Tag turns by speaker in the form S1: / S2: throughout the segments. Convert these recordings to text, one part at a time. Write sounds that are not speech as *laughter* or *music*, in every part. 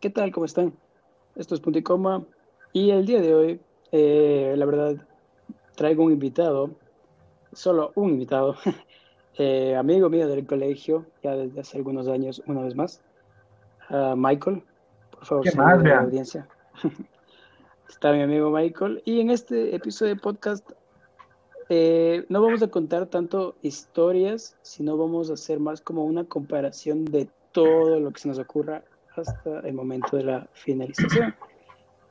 S1: ¿qué tal? ¿Cómo están? Esto es Punto y Coma y el día de hoy, eh, la verdad, traigo un invitado, solo un invitado, *laughs* eh, amigo mío del colegio, ya desde hace algunos años, una vez más, Michael, por favor,
S2: ¿Qué más,
S1: la audiencia. *laughs* Está mi amigo Michael y en este episodio de podcast eh, no vamos a contar tanto historias, sino vamos a hacer más como una comparación de todo lo que se nos ocurra hasta el momento de la finalización.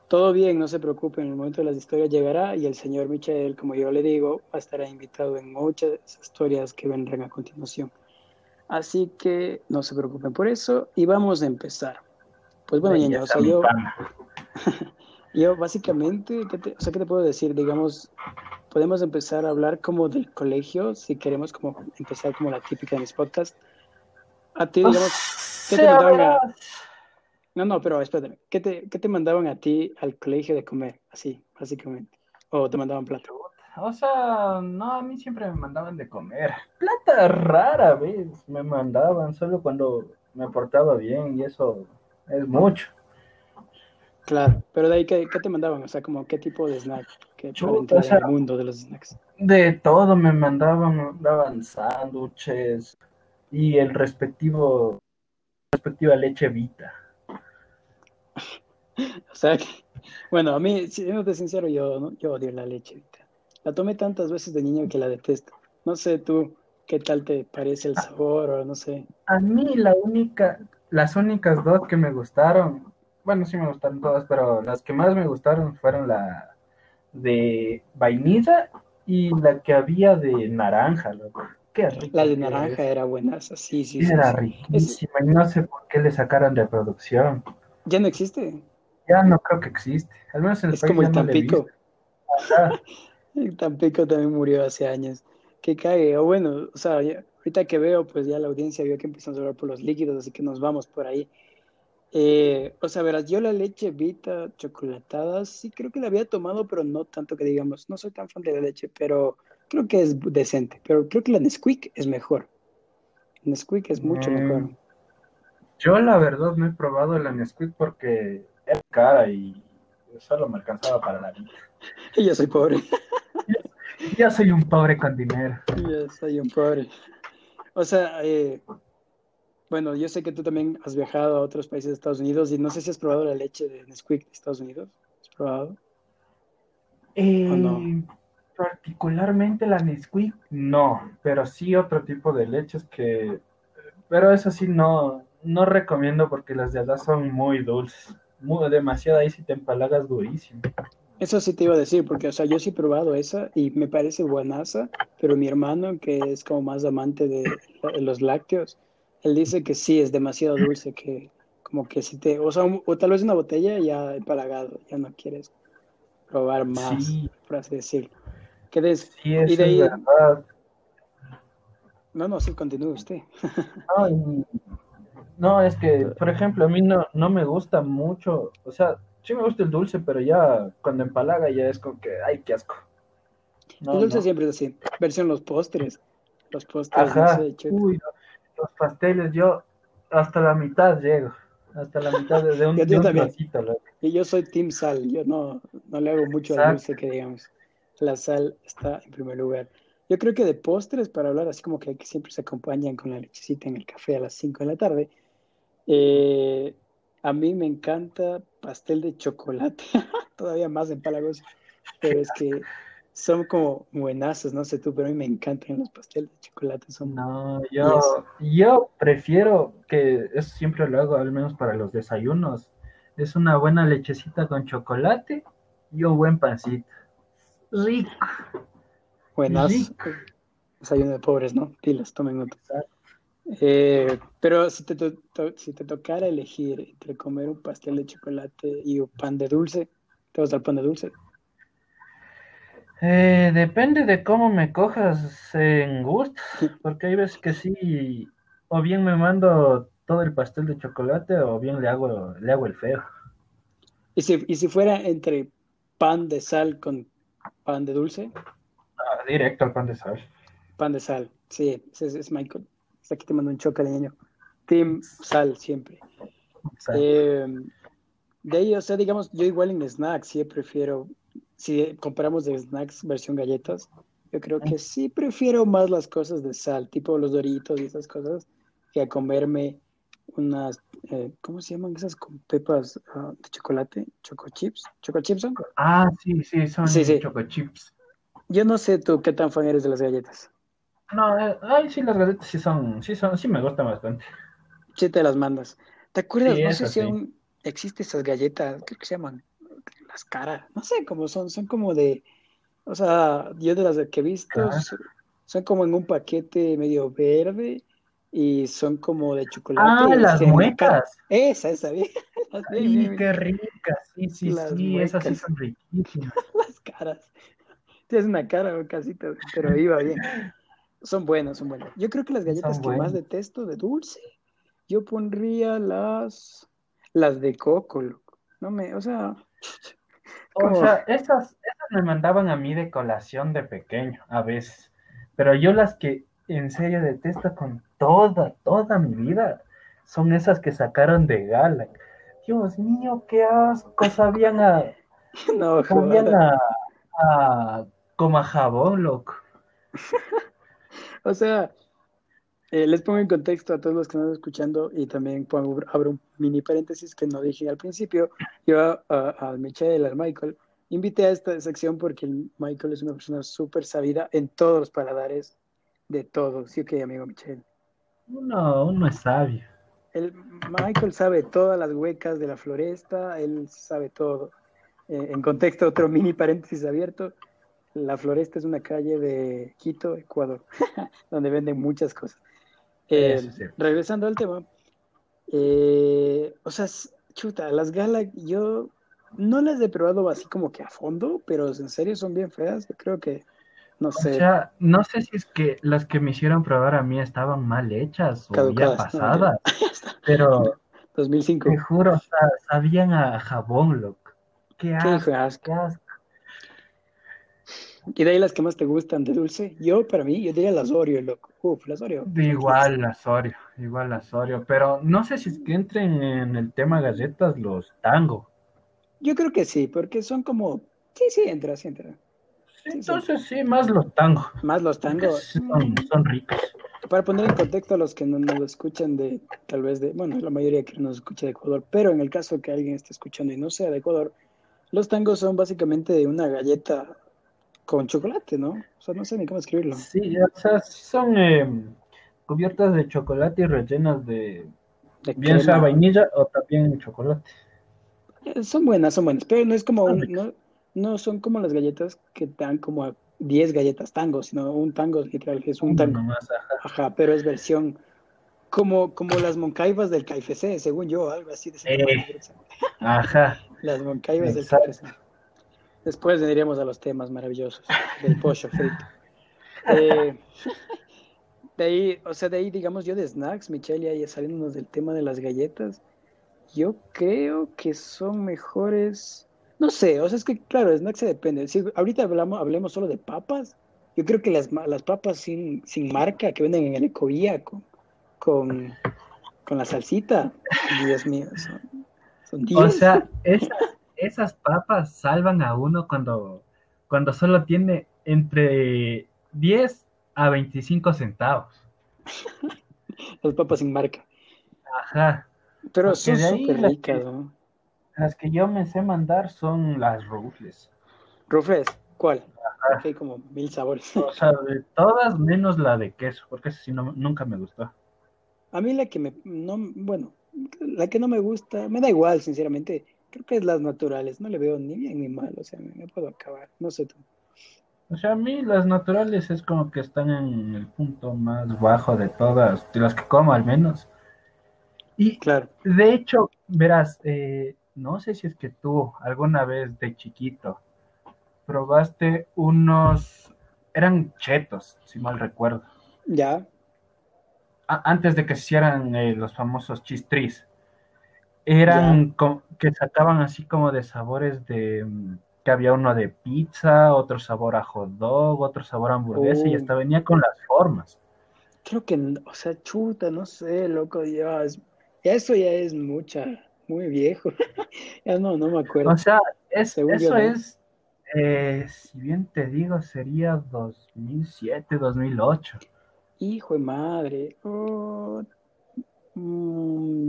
S1: Todo bien, no se preocupen, el momento de las historias llegará y el señor Michel, como yo le digo, va a estar invitado en muchas historias que vendrán a continuación. Así que no se preocupen por eso y vamos a empezar. Pues bueno, niños, o sea, yo, *laughs* yo básicamente, ¿qué te, o sea, ¿qué te puedo decir? Digamos, podemos empezar a hablar como del colegio, si queremos como empezar como la típica de mis podcasts. A ti, digamos, ¿Qué te a... No, no, pero espérate. ¿Qué te, ¿Qué te mandaban a ti al colegio de comer? Así, básicamente. ¿O te mandaban plata?
S2: O sea, no, a mí siempre me mandaban de comer. Plata rara vez me mandaban, solo cuando me portaba bien y eso es mucho.
S1: Claro, pero de ahí, ¿qué, qué te mandaban? O sea, como qué tipo de snack? ¿Qué Chuta, o sea, el mundo de los snacks?
S2: De todo me mandaban, me daban sándwiches y el respectivo respectiva leche Vita. *laughs*
S1: o sea, que, bueno, a mí, siendo sincero, yo, yo odio la leche. La tomé tantas veces de niño que la detesto. No sé tú qué tal te parece el sabor o no sé.
S2: A mí la única, las únicas dos que me gustaron, bueno, sí me gustaron todas, pero las que más me gustaron fueron la de vainilla y la que había de naranja, loco
S1: la de naranja era buena, sí, sí.
S2: Era riquísima y no sé por qué le sacaron de producción.
S1: ¿Ya no existe?
S2: Ya no creo que existe. Al menos en el
S1: es como el Tampico. *laughs* el Tampico también murió hace años. Que cae. O bueno, o sea, ahorita que veo, pues ya la audiencia vio que empezamos a hablar por los líquidos, así que nos vamos por ahí. Eh, o sea, verás, yo la leche Vita chocolatada sí creo que la había tomado, pero no tanto que digamos, no soy tan fan de la leche, pero creo que es decente, pero creo que la Nesquik es mejor. Nesquik es mucho mm. mejor.
S2: Yo la verdad no he probado la Nesquik porque es cara y solo me alcanzaba para la vida.
S1: Y *laughs* yo soy pobre. *laughs*
S2: Yo soy un pobre con dinero.
S1: Yo soy un pobre. O sea, eh, bueno, yo sé que tú también has viajado a otros países de Estados Unidos y no sé si has probado la leche de Nesquik de Estados Unidos. ¿Has probado?
S2: Eh, ¿O no? Particularmente la Nesquik, no, pero sí otro tipo de leches que, pero eso sí no, no recomiendo porque las de allá son muy dulces, muy, demasiado ahí si te empalagas durísimo.
S1: Eso sí te iba a decir, porque, o sea, yo sí he probado esa y me parece buenaza, pero mi hermano, que es como más amante de los lácteos, él dice que sí, es demasiado dulce, que como que si te, o sea, o tal vez una botella ya empalagado, ya no quieres probar más, por así decirlo.
S2: Sí, y de ahí... verdad.
S1: No, no, sí, continúe usted.
S2: no, es que, por ejemplo, a mí no, no me gusta mucho, o sea, sí me gusta el dulce, pero ya cuando empalaga ya es como que, ay, qué asco.
S1: el dulce siempre es así, versión los postres, los postres.
S2: Ajá. Uy, los pasteles, yo hasta la mitad llego, hasta la mitad de, un, *laughs*
S1: de Y yo soy Team Sal, yo no, no le hago mucho al dulce que digamos la sal está en primer lugar. Yo creo que de postres, para hablar así como que, siempre se acompañan con la lechecita en el café a las 5 de la tarde, eh, a mí me encanta pastel de chocolate, *laughs* todavía más en Palagos, pero es que son como buenazos, no sé tú, pero a mí me encantan los pasteles de chocolate. Son
S2: no, yo, yo prefiero que eso siempre lo hago, al menos para los desayunos. Es una buena lechecita con chocolate y un buen pancito. Rico.
S1: Buenas. Desayuno de pobres, ¿no? Pilas, tomen nota. Eh, pero si te, si te tocara elegir entre comer un pastel de chocolate y un pan de dulce, ¿te vas al pan de dulce?
S2: Eh, depende de cómo me cojas en gusto, porque hay veces que sí, o bien me mando todo el pastel de chocolate o bien le hago, le hago el feo.
S1: ¿Y si, y si fuera entre pan de sal con pan de dulce.
S2: Ah, directo al pan de sal.
S1: Pan de sal, sí, ese es, Michael. Está aquí te mando un choque de niño. Team sal siempre. Em, de ahí, o sea, digamos, yo igual en snacks, sí prefiero, si comparamos de snacks versión galletas, yo creo que sí prefiero más las cosas de sal, tipo los doritos y esas cosas, que a comerme unas, eh, ¿cómo se llaman esas con pepas ah, de chocolate? ¿Choco chips? ¿Choco chips son?
S2: Ah, sí, sí, son choco chips.
S1: Yo no sé tú qué tan fan eres de las galletas.
S2: No, eh, ay, sí, las galletas sí son, sí son, sí me gustan bastante.
S1: Sí te las mandas. ¿Te acuerdas? no sé si aún existe esas galletas, ¿qué se llaman? Las caras, no sé cómo son, son como de, o sea, yo de las que he visto, son como en un paquete medio verde y son como de chocolate.
S2: Ah, las muecas.
S1: Esa, esa, bien. *laughs*
S2: Ay, qué ricas, sí, sí, sí, esas sí son riquísimas. *laughs*
S1: las caras. Tienes una cara casita, pero iba bien. Son buenas, son buenas. Yo creo que las galletas que más detesto de dulce, yo pondría las las de coco, loco. No me, o sea.
S2: O sea, esas, esas me mandaban a mí de colación de pequeño, a veces. Pero yo las que en serio detesto con toda, toda mi vida son esas que sacaron de Gala. Dios mío, qué asco, sabían a. *laughs* No, sabían a, a. como a jabón, loco. *laughs*
S1: o sea, eh, les pongo en contexto a todos los que están escuchando y también pongo, abro un mini paréntesis que no dije al principio. Yo a, Michelle, al Michael, invité a esta sección porque Michael es una persona súper sabida en todos los paladares de todo. Sí, que amigo Michelle.
S2: No, uno es sabio.
S1: El Michael sabe todas las huecas de la floresta, él sabe todo. Eh, en contexto, otro mini paréntesis abierto. La Floresta es una calle de Quito, Ecuador, *laughs* donde venden muchas cosas. Eh, regresando al tema, eh, o sea, chuta, las galas yo no las he probado así como que a fondo, pero en serio son bien feas. Yo creo que, no sé.
S2: O sea, no sé si es que las que me hicieron probar a mí estaban mal hechas o ya pasadas, *laughs* pero
S1: 2005.
S2: Te juro, sabían a jabón, loco. Qué asco, qué asco.
S1: ¿Y de ahí las que más te gustan de dulce? Yo, para mí, yo diría las Oreo, loco. Uf, las Oreo.
S2: Igual las Oreo, igual las Oreo. Pero no sé si es que entren en el tema galletas los tango.
S1: Yo creo que sí, porque son como... Sí, sí, entra, sí entra.
S2: entonces sí. más los tangos.
S1: Más los tangos.
S2: Son, ricos.
S1: Para poner en contexto a los que no nos escuchan de, tal vez de, bueno, la mayoría que nos escucha de Ecuador, pero en el caso que alguien esté escuchando y no sea de Ecuador, los tangos son básicamente una galleta con chocolate, ¿no? O sea, no sé ni cómo escribirlo.
S2: Sí, o sea, son eh, cubiertas de chocolate y rellenas de, bien sea vainilla o también chocolate.
S1: Eh, son buenas, son buenas, pero no es como, no, no son como las galletas que dan como 10 galletas tango, sino un tango literal, que es un tango. ajá. pero es versión como, como las moncaivas del KFC, según yo, algo así de
S2: eh, Ajá. *laughs*
S1: Las moncaivas del KFC. Después vendríamos a los temas maravillosos del pollo frito. Eh, de ahí, o sea, de ahí, digamos, yo de snacks, Michelle, ahí saliéndonos del tema de las galletas, yo creo que son mejores. No sé, o sea, es que, claro, snacks se depende. Si ahorita hablamos, hablemos solo de papas, yo creo que las, las papas sin, sin marca que venden en el Ecovía con, con, con la salsita, Dios mío, son,
S2: son O sea, esa, esas papas salvan a uno cuando, cuando solo tiene entre 10 a 25 centavos. *laughs*
S1: Las papas sin marca.
S2: Ajá.
S1: Pero son súper ricas,
S2: Las que yo me sé mandar son las rufles.
S1: ¿Rufles? ¿Cuál? Hay como mil sabores.
S2: O sea, de todas menos la de queso, porque esa sí no, nunca me gustó.
S1: A mí la que me, no, bueno, la que no me gusta, me da igual, sinceramente Creo que es las naturales, no le veo ni bien ni mal, o sea, me, puedo acabar, no sé tú.
S2: O sea, a mí las naturales es como que están en el punto más bajo de todas, de las que como al menos. Y claro. de hecho, verás, eh, no sé si es que tú alguna vez de chiquito probaste unos, eran chetos, si mal recuerdo.
S1: Ya.
S2: antes de que se hicieran eh, los famosos chistris eran que sacaban así como de sabores de mm, que había uno de pizza, otro sabor a hot dog, otro sabor a hamburguesa y hasta oh. venía con las formas.
S1: Creo que, o sea, chuta, no sé, loco, ya, eso ya es mucha, muy viejo. *laughs* ya no, no me acuerdo.
S2: O sea, eso es, eh, si bien te digo, sería 2007, 2008.
S1: Hijo de madre. Oh, mm,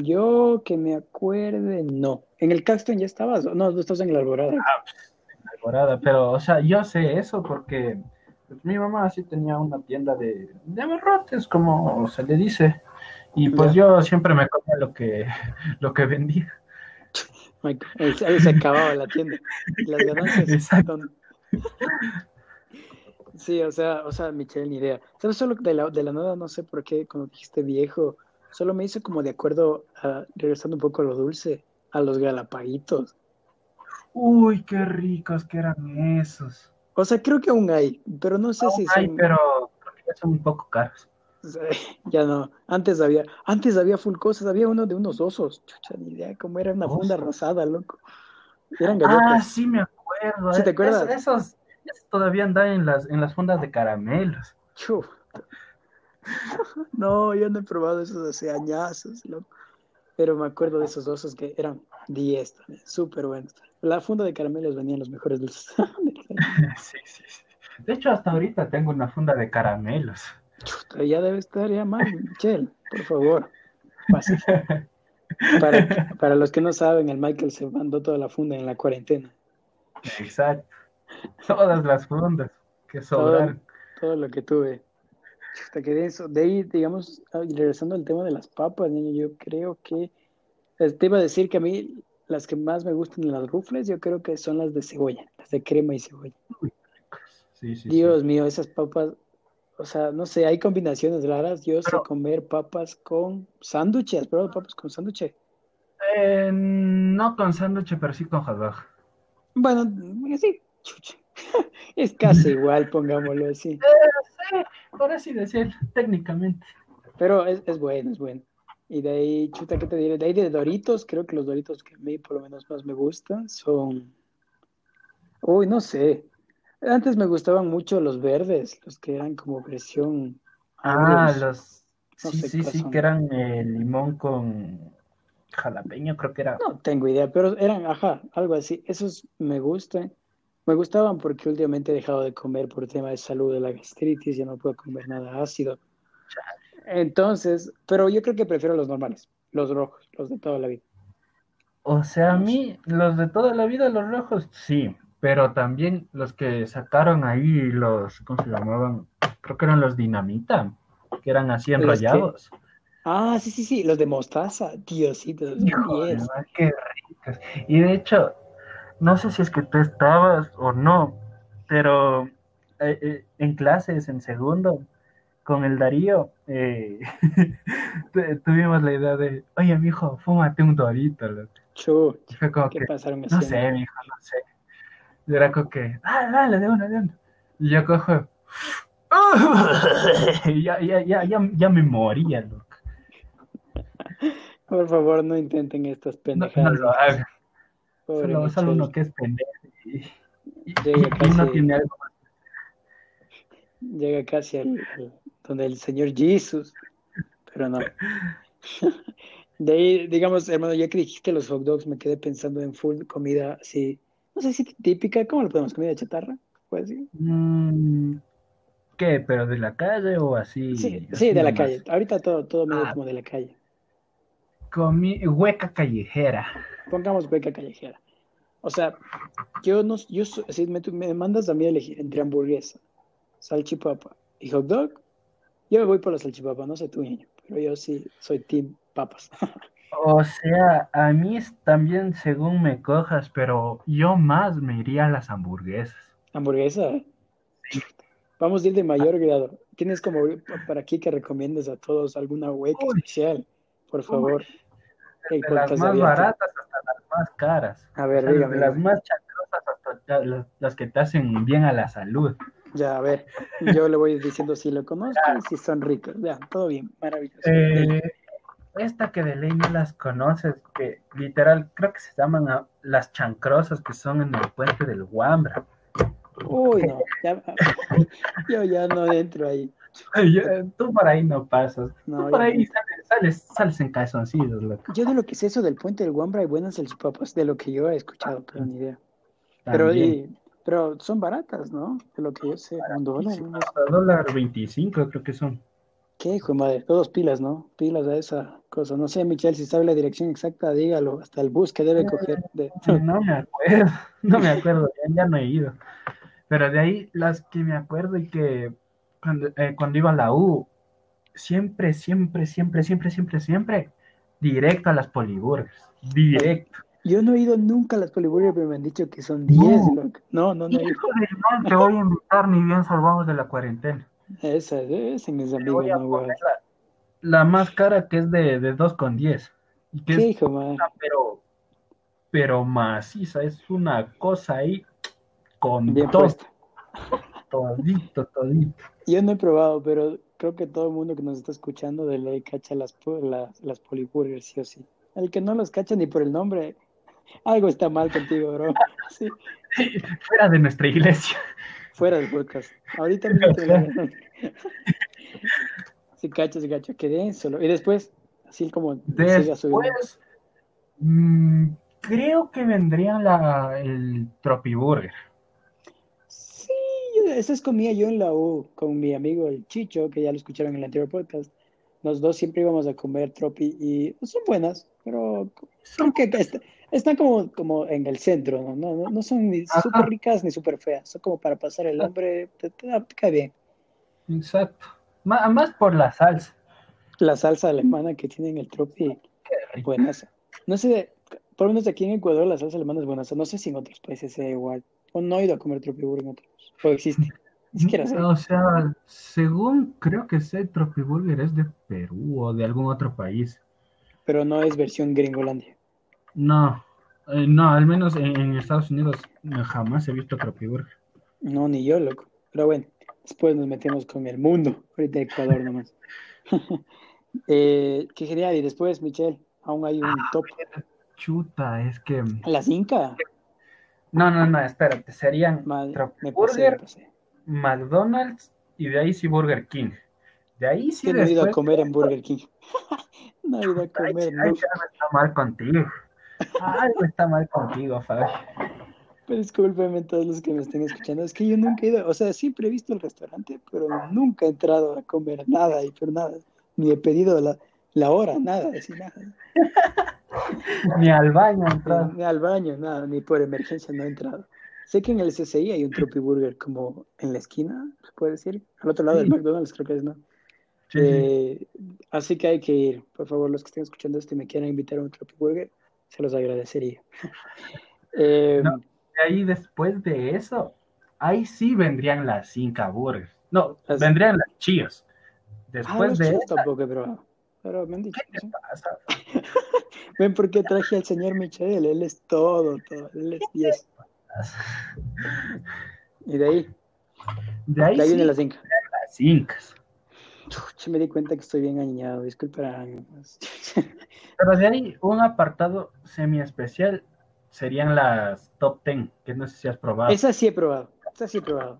S1: yo que me acuerde, no. ¿En el Caxton ya estabas? No, tú estás en la Alborada. Ah,
S2: en la Alborada, pero, o sea, yo sé eso porque pues, mi mamá sí tenía una tienda de, de abarrotes, como se le dice. Y pues yo siempre me comía lo que, *laughs* lo que vendía.
S1: Ahí se acababa la tienda. Las ganancias. Exacto. Sí, o sea, o sea, Michelle, ni idea. ¿Sabes solo de la, de la nada? No sé por qué, cuando dijiste viejo, solo me hizo como de acuerdo, a, regresando un poco a lo dulce, a los galapaguitos.
S2: Uy, qué ricos que eran esos.
S1: O sea, creo que aún hay, pero no sé si
S2: hay, pero son un poco caros. *laughs*
S1: Ya no, antes había, antes había full cosas, había uno de unos osos, chucha, ni idea cómo era una funda rosada, loco.
S2: Eran Ah, sí me acuerdo. ¿Sí te eh, acuerdas? esos, todavía andan en las, en las fundas de caramelos. *laughs*
S1: No, yo no he probado esos hace añazos, loco. Pero me acuerdo de esos osos que eran 10 también, súper buenos. La funda de caramelos venían los mejores dulces. *laughs*
S2: sí, sí, sí. De hecho, hasta ahorita tengo una funda de caramelos.
S1: ya debe estar ya mal, Michelle, por favor. Para, para, los que no saben, el Michael se mandó toda la funda en la cuarentena.
S2: Exacto. Todas las fundas que sobraron.
S1: Todo, lo que tuve. Hasta que de eso, de ahí, digamos, ah, regresando al tema de las papas, niño, yo creo que eh, te iba a decir que a mí las que más me gustan en las rufles, yo creo que son las de cebolla, las de crema y cebolla. Dios mío, esas papas, o sea, no sé, hay combinaciones raras. Yo sé comer papas con sándwiches. ¿Has probado papas con sándwich?
S2: Eh, no con sándwich, pero sí con hot.
S1: Bueno, sí, *laughs* es casi igual, pongámoslo así. *laughs*
S2: Sí, por así decir, técnicamente.
S1: Pero es, es bueno, es bueno. Y de ahí, chuta, ¿qué te diré? De ahí de Doritos, creo que los Doritos que a mí por lo menos más me gustan son... Uy, no sé. Antes me gustaban mucho los verdes, los que eran como versión.
S2: Ah, los. sí, sí, sí, que eran eh, limón con jalapeño, creo que era.
S1: No tengo idea, pero eran, ajá, algo así. Esos me gustan. Me gustaban porque últimamente he dejado de comer por tema de salud de la gastritis, ya no puedo comer nada ácido. Entonces, pero yo creo que prefiero los normales, los rojos, los de toda la vida.
S2: O sea, a mí, los de toda la vida, los rojos, sí, pero también los que sacaron ahí los, ¿cómo se llamaban? Creo que eran los dinamita, que eran así enrollados.
S1: Ah, sí, sí, sí, los de mostaza, Diosito,
S2: los qué ricos. Y de hecho, no sé si es que tú estabas o no, pero eh, eh, en clases, en segundo, con el Darío, eh, *laughs* tuvimos la idea de, oye, mijo, fúmate un dorito.
S1: Chu, ¿qué pasaron?
S2: No sé, mijo, no sé y era como que, ah, dale, de una, de una. Y yo cojo, *laughs* ya, ya, ya, ya me moría, loco.
S1: Por favor, no intenten estas pendejadas.
S2: No, lo hagan. Solo, solo, uno que es pendejo y, y, casi, uno tiene algo más.
S1: Llega casi al, donde el Señor Jesús, pero no. *laughs* De ahí, digamos, hermano, ya que dijiste los hot dogs, me quedé pensando en full comida así no sé si típica, ¿cómo lo podemos? ¿Comida chatarra? ¿Pues
S2: mm, ¿Qué? ¿Pero de la calle o así?
S1: Sí, sí de la calle. Ahorita todo, todo medio ah. como de la calle.
S2: Comi hueca callejera.
S1: Pongamos hueca callejera. O sea, yo no, yo, si me, me mandas a mí a elegir entre hamburguesa, salchipapa y hot dog, yo me voy por la salchipapa, no sé tú, niño, pero yo sí soy team papas. *laughs*
S2: O sea, a mí también según me cojas, pero yo más me iría a las hamburguesas.
S1: ¿Hamburguesa? Vamos a ir de mayor grado. ¿Tienes como para aquí que recomiendes a todos alguna web especial? Por favor.
S2: De las más baratas hasta las más caras.
S1: A ver, dígame.
S2: las más chacrosas hasta las, que te hacen bien a la salud.
S1: Ya, a ver, yo le voy diciendo si lo conozco y si son ricos. Ya, todo bien, maravilloso.
S2: Eh, esta que de ley no las conoces, que literal creo que se llaman las chancrosas que son en el puente del Guambra.
S1: Uy, no, *laughs* yo ya no entro ahí. *laughs*
S2: tú por ahí no pasas. tú por ahí sales sales, sales en calzoncillos, loco.
S1: Yo de lo que sé eso del puente del Guambra hay buenas salchipapas, de lo que yo he escuchado, pero ni idea. Pero, y, pero son baratas, ¿no? De lo que yo sé, un dólar.
S2: dólar 25 creo que son.
S1: ¿Qué hijo de madre? Todos pilas, ¿no? Pilas a esa cosa. No sé, Michelle, si sabe la dirección exacta, dígalo. Hasta el bus que debe coger.
S2: No me acuerdo, *laughs* no me acuerdo, ya, no he ido. Pero de ahí las que me acuerdo y que cuando, eh, cuando iba a la U, siempre, siempre, siempre, siempre, siempre, siempre, directo a las poliburgers. Directo.
S1: Yo no he ido nunca a las poliburgers, pero me han dicho que son 10. No, no, no, no he ido.
S2: Te voy a invitar, ni bien salvamos de la cuarentena.
S1: Esa, esa mis amigos, no,
S2: la, más cara que es de, de 2,10. Y que
S1: ¿Qué hijo, madre?
S2: Pero, pero maciza, es una cosa ahí con
S1: Bien
S2: todo. Todito, todito.
S1: Yo no he probado, pero creo que todo el mundo que nos está escuchando de ley cacha las, las, las poliburgers, sí o sí. El que no los cacha ni por el nombre, algo está mal contigo, bro. *laughs* Sí.
S2: Fuera de nuestra iglesia.
S1: Fuera del podcast. Ahorita mismo te Se cacha, se cacha. Quedé solo. Y después, así como
S2: después, mmm, creo que vendría la, el Tropiburger.
S1: Esas comía yo en la U con mi amigo el Chicho, que ya lo escucharon en el anterior podcast. Los dos siempre íbamos a comer tropi y son buenas, pero son que están como, como en el centro, ¿no? No, no son ni súper ricas ni súper feas, son como para pasar el hambre, te, cae bien.
S2: Exacto. más por la salsa.
S1: La salsa alemana que tienen el tropi, buenas. No sé, por lo menos aquí en Ecuador la salsa alemana es buena, no sé si en otros países sea igual. O no he ido a comer tropi en otros, o existe. Ni siquiera sé.
S2: O sea, según creo que sé, tropi burger es de Perú o de algún otro país.
S1: Pero no es versión gringolandia.
S2: No, eh, no, al menos en, Estados Unidos jamás he visto Tropiburger.
S1: No, ni yo, loco. Pero bueno, después nos metemos con el mundo. Ahorita Ecuador nomás. *laughs* eh, qué genial. Y después, Michelle, aún hay un ah, top.
S2: Chuta, es que.
S1: ¿Las Inca?
S2: No, no, no, espérate. Serían Tropiburger, McDonald's y de ahí sí Burger King. De ahí sí.
S1: No he ido a comer en Burger King. *laughs* no he ido a comer.
S2: Ay, está mal contigo. Algo está mal contigo, Fabi.
S1: Pero discúlpeme todos los que me estén escuchando. Es que yo nunca he ido, o sea, siempre he visto el restaurante, pero nunca he entrado a comer nada y por nada. Ni he pedido la, la hora, nada, decir nada. *laughs*
S2: ni al baño he entrado.
S1: Ni, al baño, nada, ni por emergencia no he entrado. Sé que en el CCI hay un Tropi Burger como en la esquina, se puede decir, al otro lado del McDonald's creo que es, ¿no? Eh, así que hay que ir, por favor, los que estén escuchando esto y me quieran invitar a un Tropi Burger, se los agradecería. *laughs*
S2: eh, ahí después de eso, ahí sí vendrían las Inca Burgers. No, vendrían las Chíos. Después ah, de eso.
S1: tampoco pero, pero me han dicho. ¿Qué pasa? *laughs* Ven por qué traje al señor Michel, él es todo, todo, él es 10. y de ahí.
S2: De ahí, de
S1: ahí vienen las Incas.
S2: Las Incas.
S1: Yo me di cuenta que estoy bien añado, disculpen. *laughs*
S2: Pero de ahí, un apartado semi especial serían las top 10, que no sé si has probado.
S1: Esas sí he probado, esas sí he probado.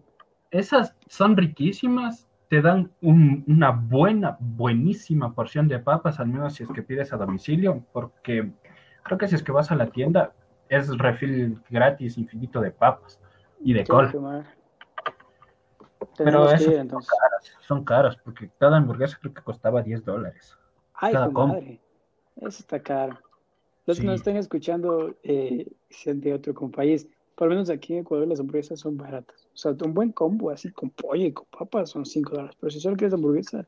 S2: Esas son riquísimas, te dan una buena, buenísima porción de papas, al menos si es que pides a domicilio, porque creo que si es que vas a la tienda, es refil gratis infinito de papas y de col. Pero esas son, caras, son caras, porque cada hamburguesa creo que costaba 10 dólares.
S1: Ay, cada madre. Eso está caro. Los que nos están escuchando, eh, sean de otro país, por lo menos aquí en Ecuador las hamburguesas son baratas. O sea, un buen combo así con pollo y con papas son 5 dólares. Pero si solo quieres hamburguesa,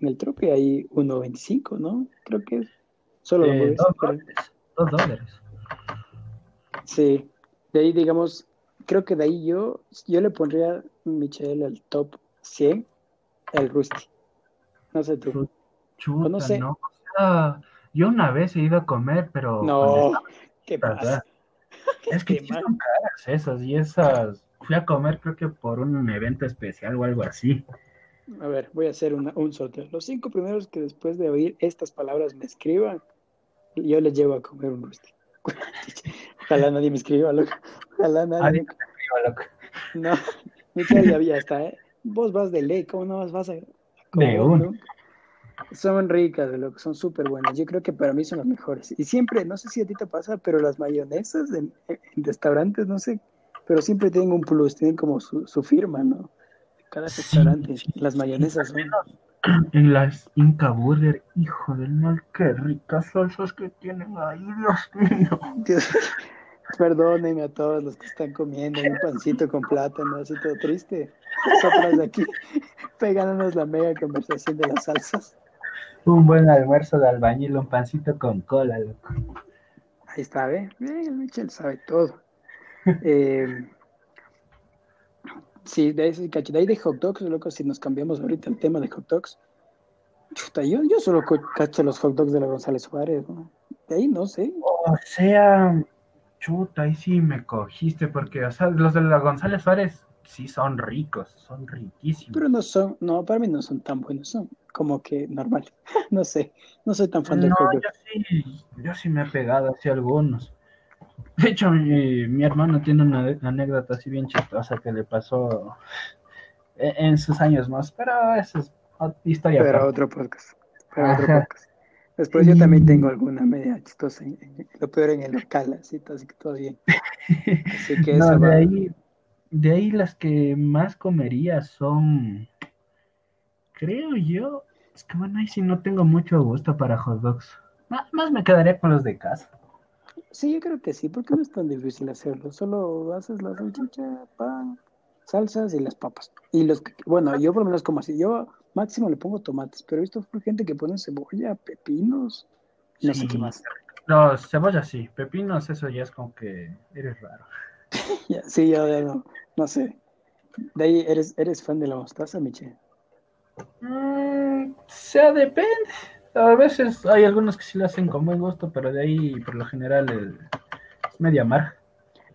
S1: en el trope hay 1.25, ¿no? Creo que es solo la
S2: hamburguesa. 2 dólares.
S1: Sí. De ahí, digamos, creo que de ahí yo, yo le pondría, Michelle, al top 100, el Rusty. No sé tú.
S2: Chuta, no sé. No. Yo una vez he ido a comer, pero...
S1: No, ¿qué pasa?
S2: Es que son caras esas y esas... Fui a comer creo que por un evento especial o algo así.
S1: A ver, voy a hacer un sorteo. Los cinco primeros que después de oír estas palabras me escriban, yo les llevo a comer un rusty. *laughs* Ojalá nadie me escriba, loco. Ojalá nadie. me escriba, loco. No, Michelle ya, ya está, ¿eh? Vos vas de ley, ¿cómo no vas, vas a
S2: comer? De uno.
S1: Son ricas, loco, son súper buenas. Yo creo que para mí son las mejores. Y siempre, no sé si a ti te pasa, pero las mayonesas en, restaurantes, no sé, pero siempre tienen un plus, tienen como su, su firma, ¿no? Cada restaurante, las mayonesas son.
S2: En las Inca Burger, hijo del mal, qué ricas salsas que tienen ahí, Dios mío.
S1: Dios, *laughs* perdonen a todos los que están comiendo un pancito con plátano, así todo triste. Nosotros de aquí *laughs* pegándonos la mega conversación de las salsas.
S2: Un buen almuerzo de albañil, un pancito con cola, loco.
S1: Ahí está, ¿ve? Bien, el Michel sabe todo. *laughs* Eh, sí, de, ahí, de ahí de hot dogs, loco, si nos cambiamos ahorita el tema de hot dogs. Chuta, yo, yo solo cacho los hot dogs de la González Suárez, ¿no? De ahí no sé.
S2: O sea, chuta, ahí sí me cogiste, porque, o sea, los de la González Suárez sí son ricos, son riquísimos.
S1: Pero no son, no, para mí no son tan buenos, son como que normal. *laughs* no sé, no soy tan fan
S2: no, yo sí, yo sí me he pegado hacia algunos. De hecho, mi, hermano tiene una anécdota así bien chistosa que le pasó e, en, sus años más, pero eso es historia.
S1: Pero otro podcast. Pero otro podcast. Después yo también tengo alguna media chistosa, lo peor en el local, así, así que todo bien. *laughs*
S2: Así que no, de ahí de ahí las que más comería son, creo yo, es que bueno, ahí sí no tengo mucho gusto para hot dogs. Más, me quedaría con los de casa.
S1: Sí, yo creo que sí, porque no es tan difícil hacerlo. Solo haces la salchicha, pan, salsas y las papas. Y los bueno, yo por lo menos como así, yo máximo le pongo tomates, pero he visto gente que pone cebolla, pepinos, no sé qué más.
S2: No, cebolla sí, pepinos eso ya es como que eres raro. *laughs*
S1: sí, yo no, no sé. De ahí, ¿eres, eres fan de la mostaza, Miche?
S2: Mm, sea, depende. A veces hay algunos que sí lo hacen con buen gusto, pero de ahí, por lo general, es media mar.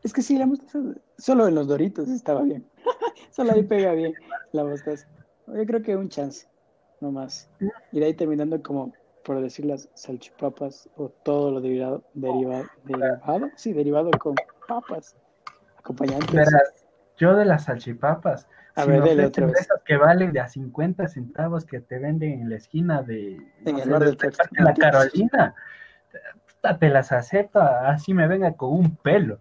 S1: Es que sí, la mostaza, solo en los doritos estaba bien. *laughs* solo ahí pega bien la mostaza. Yo creo que un chance, no más. Y de ahí terminando como, por decir las salchipapas o todo lo derivado, derivado, derivado, sí, derivado con papas, acompañantes.
S2: Yo de las salchipapas. A ver, de otra vez. que valen de a 50 centavos que te venden en la esquina de, en el de la Carolina. Te las acepto, así me venga con un pelo.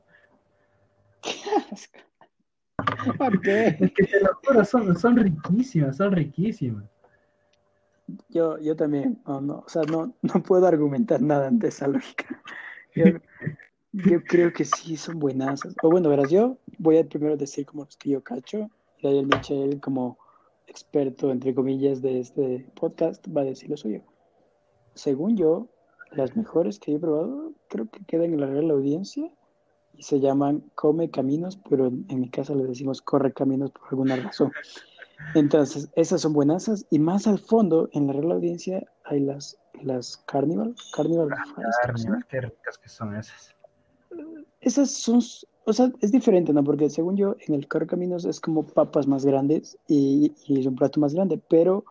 S2: *laughs* ¿Por qué? Es que te lo juro, son, son riquísimas, son riquísimas.
S1: Yo, yo también, no, no, o sea, no, no puedo argumentar nada ante esa lógica. Yo *laughs* creo que sí son buenas. O bueno, verás, yo voy a primero decir como los que yo cacho, y ahí el Michel, como experto, entre comillas, de este podcast, va a decir lo suyo. Según yo, las mejores que he probado, creo que quedan en la real audiencia y se llaman Come Caminos, pero en mi casa le decimos Corre Caminos por alguna razón. Entonces, esas son buenasas y más al fondo, en la real audiencia, hay las, las Carnival. Carnival,
S2: Carnival qué ricas que son esas
S1: esas son, o sea, es diferente, ¿no? Porque según yo, en el Caminos es como papas más grandes y, es un plato más grande, pero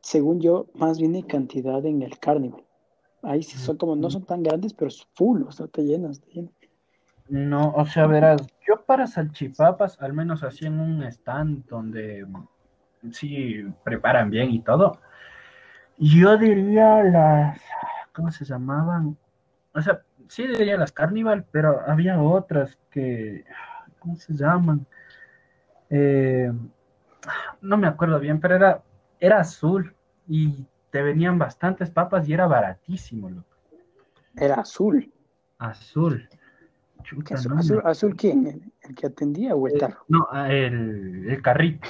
S1: según yo, más bien hay cantidad en el Carnival. Ahí sí son como, no son tan grandes, pero es full, o sea, te llenas, te llenas.
S2: No, o sea, verás, yo para salchipapas, al menos así en un stand donde sí preparan bien y todo, yo diría las, ¿cómo se llamaban? O sea, sí diría las Carnival, pero había otras que, ¿cómo se llaman? Eh, no me acuerdo bien, pero era, era azul y te venían bastantes papas y era baratísimo, loco.
S1: Era azul.
S2: Azul.
S1: azul, quién? ¿El, que atendía o el
S2: eh, no, el, el carrito.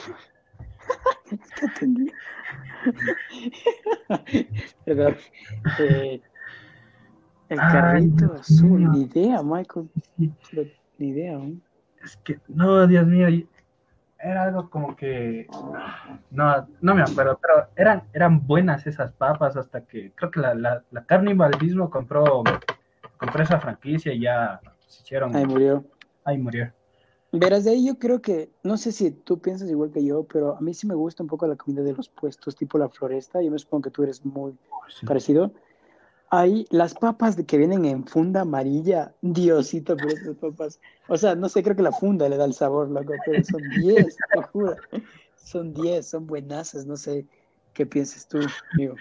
S2: *laughs* el que atendía. *laughs*
S1: eh, el carrito azul, ni idea, Michael. Ni idea,
S2: Es que, no, Dios mío, era algo como que. No, no me acuerdo, pero eran, eran buenas esas papas hasta que creo que la, la, la Carnival mismo compró, compró esa franquicia y ya se hicieron.
S1: Ahí murió.
S2: Ahí murió.
S1: Verás, de ahí yo creo que, no sé si tú piensas igual que yo, pero a mí sí me gusta un poco la comida de los puestos, tipo la floresta. Yo me supongo que tú eres muy parecido. Ahí, las papas que vienen en funda amarilla, Diosito por esas papas. O sea, no sé, creo que la funda le da el sabor, loco, pero son 10, te juro. Son 10, son buenazas, no sé. ¿Qué piensas tú, amigo?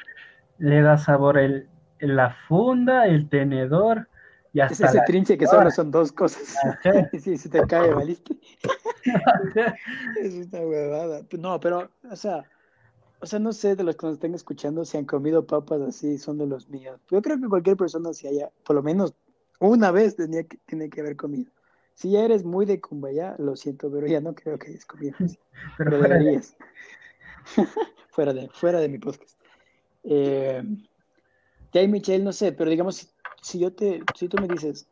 S2: Le da sabor el, la funda, el tenedor y hasta
S1: es ese trinche que solo son dos cosas. *laughs* sí, si te cae, ¿valiste? *laughs* es una huevada. No, pero, o sea, o sea, no sé de los que nos estén escuchando si han comido papas así, son de los míos. Yo creo que cualquier persona si haya, por lo menos una vez tenía que, tiene que haber comido. Si ya eres muy de Cumbaya, lo siento, pero ya no creo que hayas comido *laughs* Pero, deberías. *laughs* fuera, de, fuera de mi podcast. Eh, ya Michelle, no sé, pero digamos, si, yo te, si tú me dices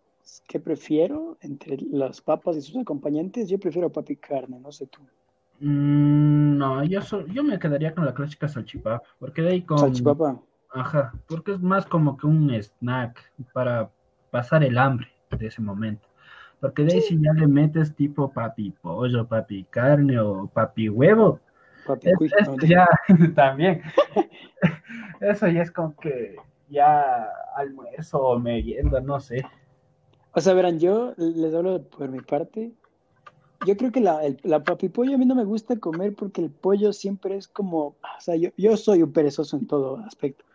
S1: qué prefiero entre las papas y sus acompañantes, yo prefiero papi carne, no sé tú.
S2: Mm, no, yo, yo me quedaría con la clásica salchipapa, porque de ahí con...
S1: Salchipapa.
S2: Ajá, porque es más como que un snack para pasar el hambre de ese momento. Porque de ahí si ya le metes tipo papi pollo, papi carne o papi huevo, papi ya *laughs* también. *laughs* eso ya es como que ya almuerzo o merienda, no sé.
S1: O sea, verán, yo les hablo por mi parte. Yo creo que la, el, la papi pollo a mí no me gusta comer porque el pollo siempre es como, o sea, yo, yo soy un perezoso en todo aspecto.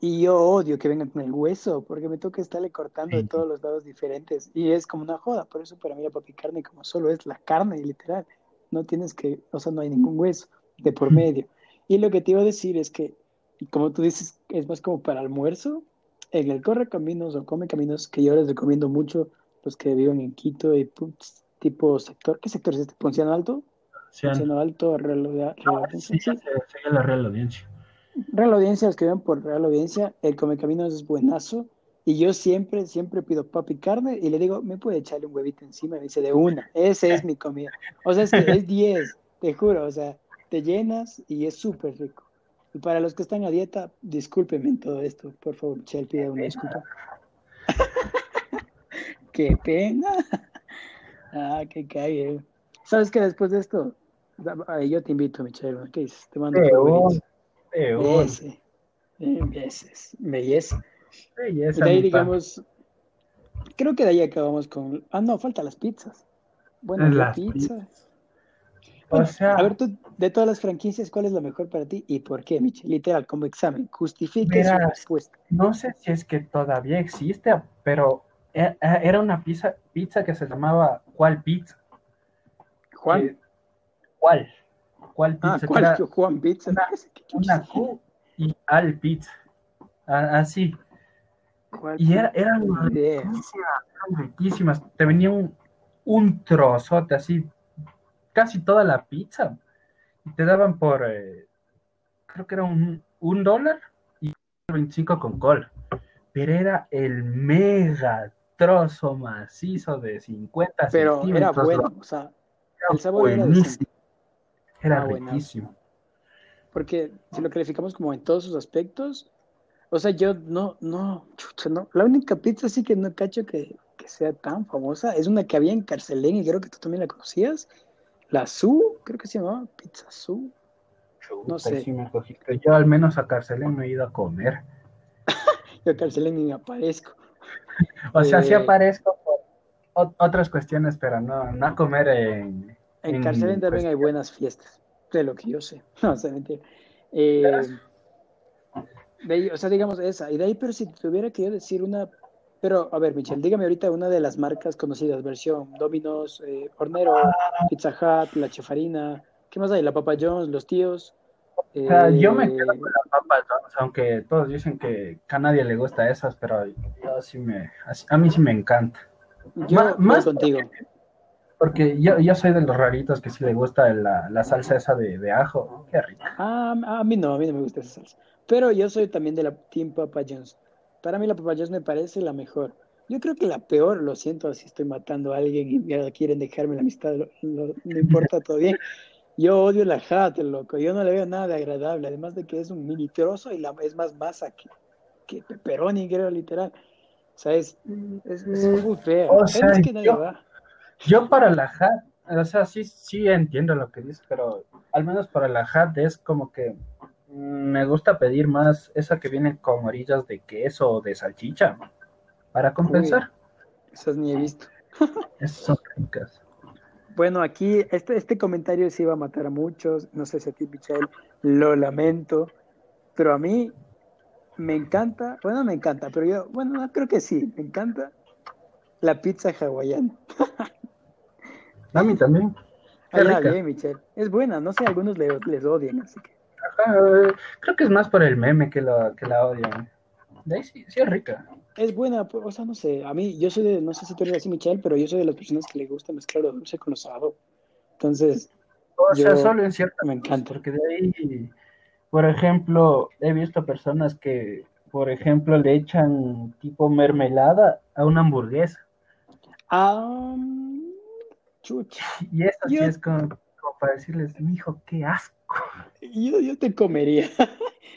S1: Y yo odio que vengan con el hueso, porque me toca estarle cortando de todos los lados diferentes. Y es como una joda, por eso para mí la papi carne como solo es la carne, literal. No tienes que, o sea, no hay ningún hueso de por medio. Y lo que te iba a decir es que, como tú dices, es más como para almuerzo, en el corre caminos o come caminos, que yo les recomiendo mucho, los que viven en Quito y pues, tipo sector, ¿qué sector es este? ¿Ponciano Alto? Ponciano Alto, Real, Real,
S2: sí, sí, la Real Audiencia.
S1: Real Audiencia, los que ven por Real Audiencia, el Come Caminos es buenazo. Y yo siempre, siempre pido papi carne y le digo, ¿me puede echarle un huevito encima? Y me dice, de una, esa es mi comida. O sea, es que es 10, te juro, o sea, te llenas y es súper rico. Y para los que están a dieta, discúlpenme en todo esto, por favor, Chel, pide una disculpa. *laughs* *laughs* Qué pena. Ah, qué cague. ¿Sabes que después de esto? Yo te invito, Michelle, ¿qué dices? Te mando un Belleza. Belleza. Belleza. Belleza. de ahí, digamos, creo que de ahí acabamos con. Ah, no, falta las pizzas. Bueno, la pizza. o sea, a ver, tú, de todas las franquicias, ¿cuál es la mejor para ti y por qué, Michel? Literal, como examen, justifique su respuesta.
S2: No sé si es que todavía existe, pero e, e, era una pizza, pizza que se llamaba ¿Cuál pizza?
S1: ¿Juan?
S2: ¿Cuál? ¿Cuál
S1: ah, pizza? Ah, ¿cuál? Juan Pizza.
S2: Una, Q y Al Pizza. Así. Y era, eran riquísimas, Te venía un, un trozote así, casi toda la pizza. Y te daban por, eh, creo que era un, un dólar y 25 con col. Pero era el mega trozo macizo de 50
S1: Pero era bueno, o sea, el sabor era buenísimo.
S2: Era ah, riquísimo.
S1: Porque si lo calificamos como en todos sus aspectos, o sea, yo no, no, chucha, no. La única pizza sí que no cacho que, que sea tan famosa es una que había en Carcelén y creo que tú también la conocías. La Su, creo que se llamaba Pizza Su.
S2: no sé. Yo al menos a Carcelén me he ido a comer. *laughs*
S1: yo a Carcelén ni aparezco.
S2: O sea, sí eh, aparezco por otras cuestiones, pero no, no a comer en
S1: en, Carcelén también hay buenas fiestas, de lo que yo sé. *laughs* No, sé, mentira. Eh, o sea, digamos esa. Y de ahí, pero si tuviera que yo decir una. Pero, a ver, Michelle, dígame ahorita una de las marcas conocidas, versión Domino's, eh, Hornero, Pizza Hut, La Chefarina. ¿Qué más hay? La Papa John's, Los Tíos.
S2: Yo me quedo con la Papa John's, aunque todos dicen que a nadie le gusta esas, pero yo sí me, a mí sí me encanta.
S1: Yo más contigo.
S2: Porque yo, yo soy de los raritos que sí le gusta la, la salsa esa de, de, ajo. Qué rico.
S1: Ah, a mí no, a mí no me gusta esa salsa. Pero yo soy también de la Team Papa John's. Para mí la Papa John's me parece la mejor. Yo creo que la peor, lo siento si estoy matando a alguien y quieren dejarme la amistad, no importa todo bien. *laughs* Yo odio la hat, loco. Yo no le veo nada de agradable. Además de que es un mini trozo y la, es más masa que, que pepperoni, creo, literal. O sea, es, es, muy feo. O sea, es que.
S2: Yo para la hat, o sea, sí, sí entiendo lo que dices, pero al menos para la hat es como que me gusta pedir más esa que viene con orillas de queso o de salchicha para compensar.
S1: esas ni he visto.
S2: Esas son ricas.
S1: Bueno, aquí este, este comentario sí iba a matar a muchos. No sé si a ti, Michelle, lo lamento. Pero a mí me encanta, bueno, me encanta, pero yo, bueno, creo que sí, me encanta la pizza hawaiana.
S2: A mí también.
S1: bien, Michelle. Es buena, no sé, algunos les, les odian, así que.
S2: creo que es más por el meme que la, que la odian. De ahí sí, sí es rica.
S1: Es buena, pues, o sea, no sé, a mí, yo soy de, no sé si tú eres así, Michelle, pero yo soy de las personas que le gusta mezclar lo dulce con lo salado. Entonces,
S2: o sea, solo en cierta
S1: me encanta.
S2: Porque de ahí, por ejemplo, he visto personas que, por ejemplo, le echan tipo mermelada a una hamburguesa.
S1: Ah, chucha.
S2: Y eso sí es como, para decirles, hijo, qué asco.
S1: Yo, yo te comería.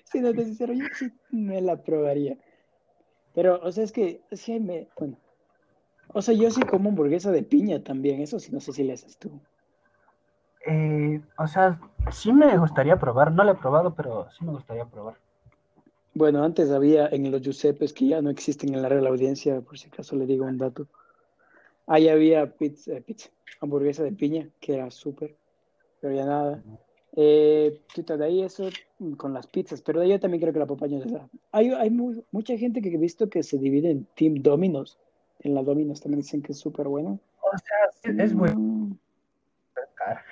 S1: Si no te sincero, yo sí me la probaría. Pero, o sea, es que sí me. Bueno. O sea, yo sí como hamburguesa de piña también. Eso sí, no sé si le haces tú.
S2: Eh, o sea, sí me gustaría probar. No lo he probado, pero sí me gustaría probar.
S1: Bueno, antes había en los Giuseppes que ya no existen en la real audiencia, por si acaso le digo un dato. Ahí había pizza, pizza hamburguesa de piña, que era súper, pero ya nada. Eh, de ahí eso con las pizzas, pero yo también creo que la papaya es Hay, hay mucha gente que he visto que se divide en Team Dominos. En la Dominos también dicen que es súper bueno.
S2: O sea, es bueno.
S1: Mm. Es cara.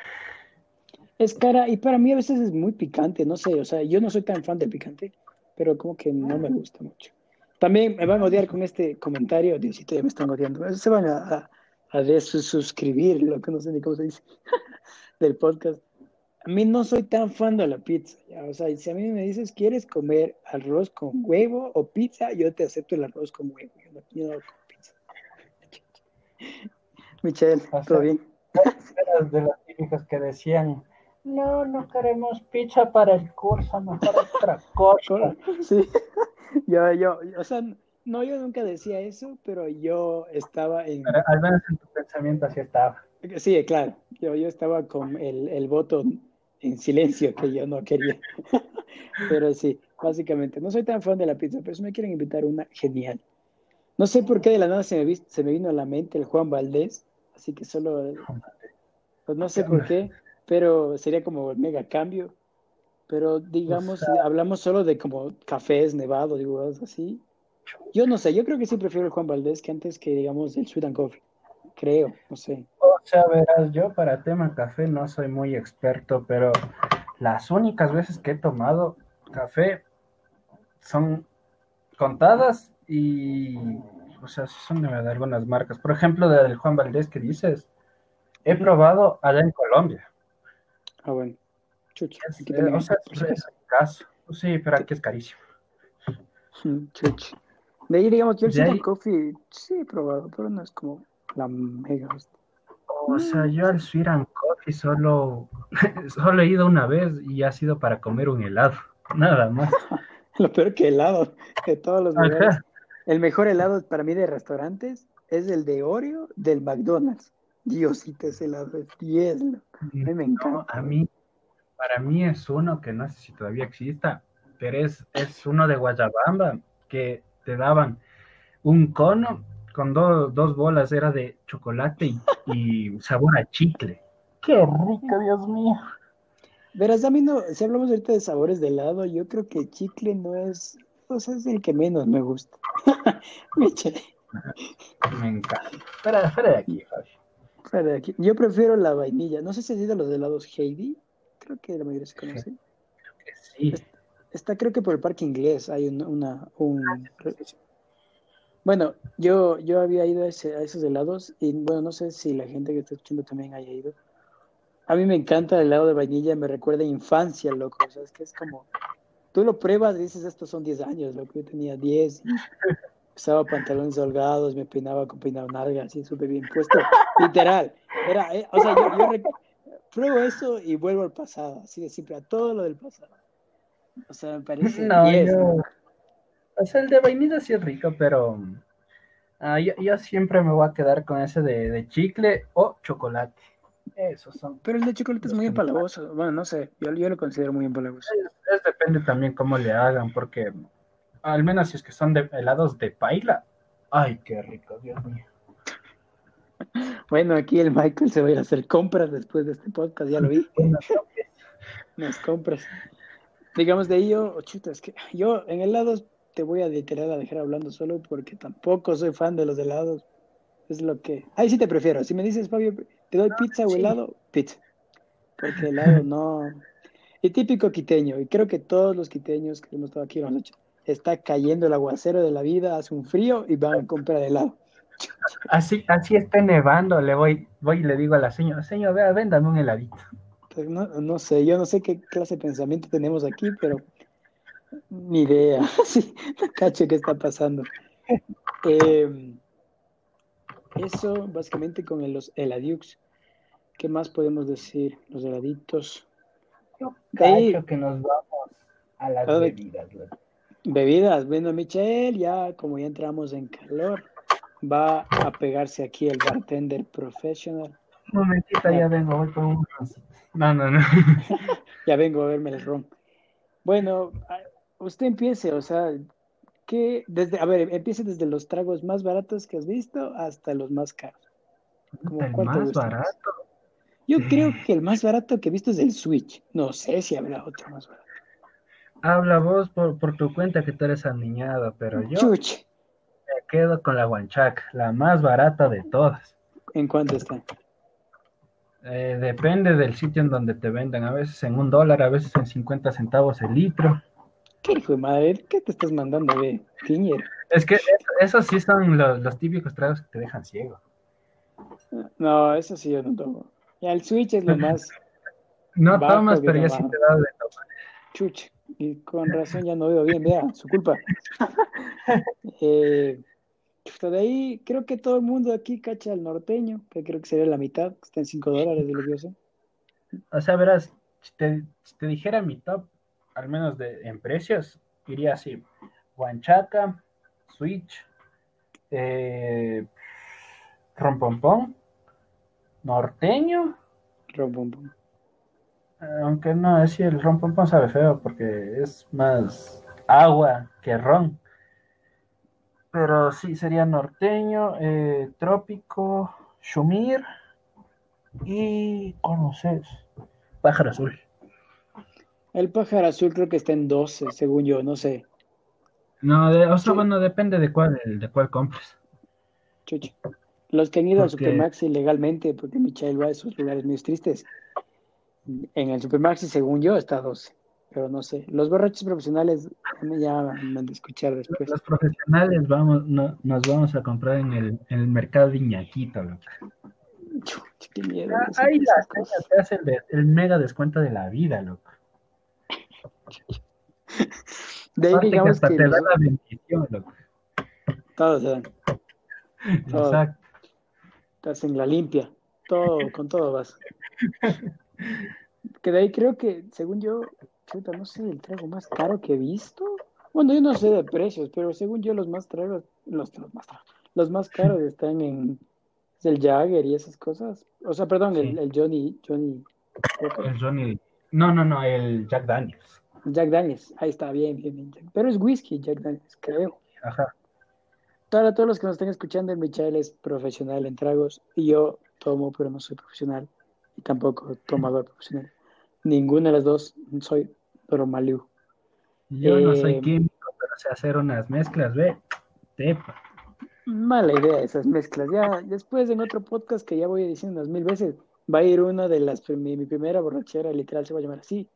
S1: Es cara y para mí a veces es muy picante, no sé, o sea, yo no soy tan fan del picante, pero como que no me gusta mucho. También me van a odiar con este comentario, Diosito, ya me están odiando. Se van a, a, a suscribir, lo que no sé ni cómo se dice, *laughs* del podcast. A mí no soy tan fan de la pizza. O sea, si a mí me dices, ¿quieres comer arroz con huevo o pizza? Yo te acepto el arroz con huevo. Yo no, quiero pizza. *laughs* Michelle, ¿todo bien?
S2: Eras de las típicas que decían, no, no queremos pizza para el curso, mejor otra cosa.
S1: Sí, *laughs* yo, yo, o sea, no, yo nunca decía eso, pero yo estaba en...
S2: al menos en tu pensamiento así estaba.
S1: Sí, claro, yo, yo estaba con el, el voto en silencio que yo no quería. *laughs* pero sí, básicamente, no soy tan fan de la pizza, pero si me quieren invitar una, genial. No sé por qué de la nada se me, se me vino a la mente el Juan Valdés, así que solo, pues no sé por qué, pero sería como el mega cambio. Pero digamos, hablamos solo de como cafés nevados, digo, así. Yo no sé, yo creo que sí prefiero el Juan Valdés que antes que, digamos, el Sweet and Coffee. Creo, no sé.
S2: O sea, verás, yo para tema café no soy muy experto, pero las únicas veces que he tomado café son contadas y, o sea, son de, algunas marcas. Por ejemplo, del Juan Valdés que dices, he probado allá en Colombia.
S1: Ah, bueno.
S2: Chucha. Eh, o sea, es caso. Sí, pero aquí es carísimo.
S1: Chucha. De ahí, digamos, yo el Coffee sí he probado, pero no es como la mega.
S2: O sea, yo al Sweet and Coffee solo, *laughs* solo he ido una vez y ha sido para comer un helado, *laughs* nada más. *laughs*
S1: Lo peor que helado de todos los lugares. El mejor helado para mí de restaurantes es el de Oreo del McDonald's. Diosito, ese helado es 10. A mí me encanta.
S2: a mí, para mí es uno que no sé si todavía exista, pero es, es uno de Guayabamba que te daban un cono con dos bolas, era de chocolate y, sabor a chicle. ¡Qué rico, Dios mío!
S1: Verás, a mí no, si hablamos ahorita de sabores de helado, yo creo que chicle no es, o sea, es el que menos me gusta. *laughs*
S2: me encanta. Fuera, fuera de aquí, Javi.
S1: Fuera de aquí. Yo prefiero la vainilla. No sé si es de los helados Heidi. Creo que la mayoría se conoce.
S2: Creo que sí.
S1: Está, creo que por el parque inglés hay una, un, ah, bueno, yo, yo había ido a, esos helados y bueno, no sé si la gente que está escuchando también haya ido. A mí me encanta el helado de vainilla, me recuerda a infancia, loco. O sea, es que es como, tú lo pruebas y dices, estos son 10 años, loco. Yo tenía 10 y usaba pantalones holgados, me peinaba con peinado narga, así súper bien puesto. Literal. Era, eh, o sea, yo, pruebo eso y vuelvo al pasado, así de siempre, a todo lo del pasado. O sea, me parece
S2: no, o sea, el de vainilla sí es rico, pero ah, yo, siempre me voy a quedar con ese de, chicle o chocolate. Esos son.
S1: Pero el de chocolate es muy empalagoso. Bueno, no sé, yo, yo lo considero muy empalagoso.
S2: Es, depende también cómo le hagan, porque al menos si es que son de helados de paila. Ay, qué rico, Dios mío. *laughs*
S1: Bueno, aquí el Michael se va a ir a hacer compras después de este podcast, ya lo vi. *laughs* Las compras. Digamos de ello, oh, chuta, es que yo en helados te voy a literal a dejar hablando solo porque tampoco soy fan de los helados. Es lo que. Ahí sí te prefiero. Si me dices, Fabio, ¿te doy pizza o helado? Pizza. Porque helado no. Y típico quiteño, y creo que todos los quiteños que hemos estado aquí lo han hecho. Está cayendo el aguacero de la vida, hace un frío y van a comprar helado.
S2: Así, así está nevando, le voy, voy y le digo a la señora, señor, vea, véndame un heladito.
S1: Pues no, no sé, yo no sé qué clase de pensamiento tenemos aquí, pero ni idea. *laughs* Sí, cacho qué está pasando. Em, eso básicamente con los heladiux. ¿Qué más podemos decir? Los heladitos.
S2: Yo cacho que nos vamos a las bebidas.
S1: Bebidas, bueno, Michelle, ya como ya entramos en calor, va a pegarse aquí el bartender professional.
S2: Un momentito, ya vengo, voy con un No, no, no.
S1: ya vengo a verme el ron. Bueno, usted empiece, o sea, que desde, a ver, empiece desde los tragos más baratos que has visto hasta los más caros.
S2: ¿El más barato?
S1: Yo creo que el más barato que he visto es el Switch. No sé si habrá otro más barato.
S2: Habla vos por, por tu cuenta que tú eres aniñado, pero yo me quedo con la Guanchac, la más barata de todas.
S1: ¿En cuánto está?
S2: Eh, depende del sitio en donde te vendan, a veces en un dólar, a veces en 50 centavos el litro.
S1: ¿Qué hijo de madre? ¿Qué te estás mandando de Tiñer?
S2: Es que esos sí son los, típicos tragos que te dejan ciego.
S1: No, eso sí yo no tomo. Ya el Switch es lo *laughs* más.
S2: no tomas, pero ya sí te da de tomar.
S1: Chuch, y con razón ya no veo bien, vea, su culpa. *laughs* eh, de ahí creo que todo el mundo aquí cacha el norteño, que creo que sería la mitad, que está en 5 dólares de lo que yo sé.
S2: O sea, verás, si te, dijera mi top, al menos de, en precios, iría así: Huanchaca, Switch, eh, Rompompón, Norteño.
S1: Rompompón.
S2: Aunque no, es si el Rompompón sabe feo porque es más agua que ron. Pero sí, sería norteño, eh, trópico, shumir y conoces pájaro azul.
S1: El pájaro azul creo que está en 12, según yo, no sé.
S2: No, de, o sea, bueno, depende de cuál, de cuál compres.
S1: Chuchi. Los que han ido al Supermaxi legalmente, porque Michael va a esos lugares muy tristes. En el Supermaxi, según yo, está 12 pero no sé. Los borrachos profesionales ya van a escuchar después.
S2: Los profesionales vamos, no, nos vamos a comprar en el, en el mercado de Iñaquito, loco.
S1: qué miedo.
S2: Ah, ahí la te hace el, el, mega descuento de la vida, loco. *laughs*
S1: De ahí digamos
S2: que hasta te da la bendición, loco.
S1: Todos se dan. Exacto. Te hacen la limpia. Todo, con todo vas. Que de ahí creo que, según yo, chuta, no sé, el trago más caro que he visto. Bueno, yo no sé de precios, pero según yo los más tragos, los, los más los más caros están en el Jagger y esas cosas. O sea, perdón, el, el, Johnny, Johnny.
S2: El Johnny. No, no, no, el Jack Daniels.
S1: Jack Daniels, ahí está, bien, bien, bien. Pero es whisky, Jack Daniels, creo.
S2: Ajá.
S1: Para todos los que nos estén escuchando, Michael es profesional en tragos y yo tomo, pero no soy profesional y tampoco tomador *laughs* profesional. Ninguna de las dos soy Malú.
S2: Yo no soy eh, químico, pero sé hacer unas mezclas, ve. Tepa.
S1: Mala idea esas mezclas. Ya después en otro podcast que ya voy diciendo unas mil veces, va a ir una de las, mi, mi primera borrachera, literal se va a llamar así.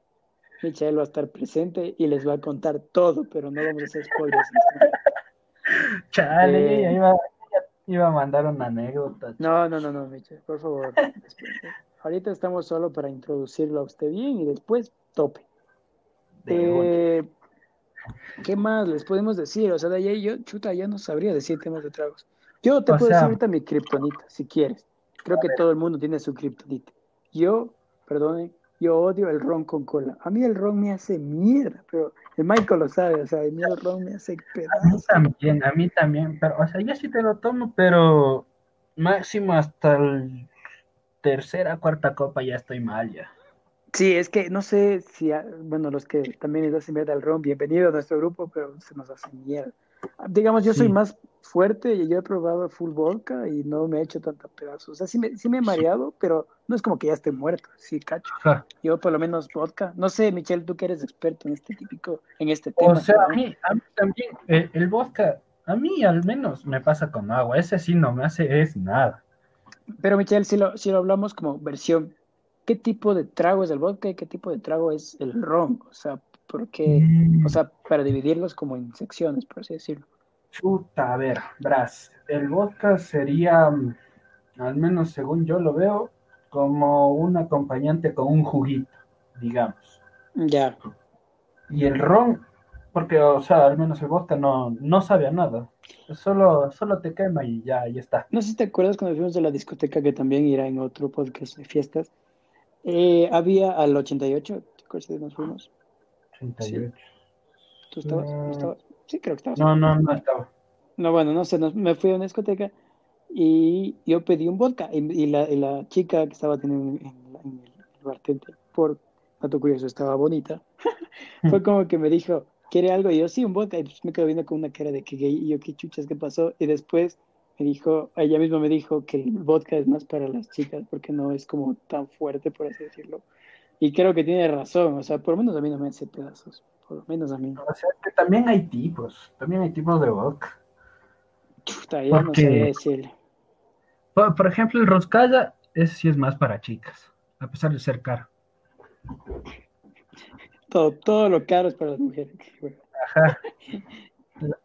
S1: Michael va a estar presente y les va a contar todo, pero no vamos a hacer spoilers.
S2: Chale, eh, iba, iba, a mandar una anécdota.
S1: No, no, no, no, Michelle, por favor. *laughs* Ahorita estamos solo para introducirlo a usted bien y después tope. Eh, ¿Qué más les podemos decir? O sea, de ahí yo, chuta, ya no sabría decir temas de tragos. Yo te puedo decir ahorita mi kriptonita, si quieres. Creo que todo el mundo tiene su kriptonita. Yo, perdone, yo odio el ron con cola. A mí el ron me hace mierda, pero el Michael lo sabe, o sea, a mí el ron me hace
S2: pedazos. A mí también, a mí también, pero, o sea, yo sí te lo tomo, pero máximo hasta el tercera, cuarta copa ya estoy mal ya.
S1: Sí, es que no sé si, bueno, los que también les hacen mierda al ron, bienvenido a nuestro grupo, pero se nos hace mierda. Digamos, yo soy más fuerte y yo he probado full vodka y no me he hecho tanta pedazos. O sea, sí me, sí me he mareado, pero no es como que ya esté muerto, sí, cacho. Yo por lo menos vodka. No sé, Michelle, tú que eres experto en este típico, en este tema.
S2: O sea, a mí, a mí también, eh, el vodka, a mí al menos me pasa con agua, ese sí no me hace es nada.
S1: Pero Michelle, si lo, si lo hablamos como versión, ¿qué tipo de trago es el vodka y qué tipo de trago es el ron? O sea, porque, mm. o sea, para dividirlos como en secciones, por así decirlo.
S2: Chuta, a ver, Bras, el vodka sería, mm, al menos según yo lo veo, como un acompañante con un juguito, digamos.
S1: Ya.
S2: Y el ron, porque, o sea, al menos el vodka no, no sabe a nada. Solo, solo te quema y ya, ya está.
S1: No sé si te acuerdas cuando fuimos de la discoteca, que también irá en otro podcast de fiestas. Eh, había al 88, ¿te acuerdas de nos fuimos?
S2: 88.
S1: ¿Tú estabas? ¿No estabas? Sí, creo que estabas.
S2: No, no, no estaba.
S1: No, bueno, no sé, me fui a una discoteca y yo pedí un vodka y, la, chica que estaba teniendo en, el bartender, por dato curioso, estaba bonita, *laughs* fue como que me dijo, ¿quiere algo? Y yo, sí, un vodka, y pues me quedo viendo con una cara de que gay, y yo, ¿qué chuchas, qué pasó? Y después me dijo, ella misma me dijo que el vodka es más para las chicas porque no es como tan fuerte, por así decirlo. Y creo que tiene razón, o sea, por lo menos a mí no me hace pedazos por lo menos a mí.
S2: O sea, que también hay tipos, también hay tipos de vodka.
S1: Chuta, ya no sé
S2: Por, ejemplo, el Roscalla, ese sí es más para chicas, a pesar de ser caro.
S1: Todo, todo lo caro es para las mujeres.
S2: Ajá.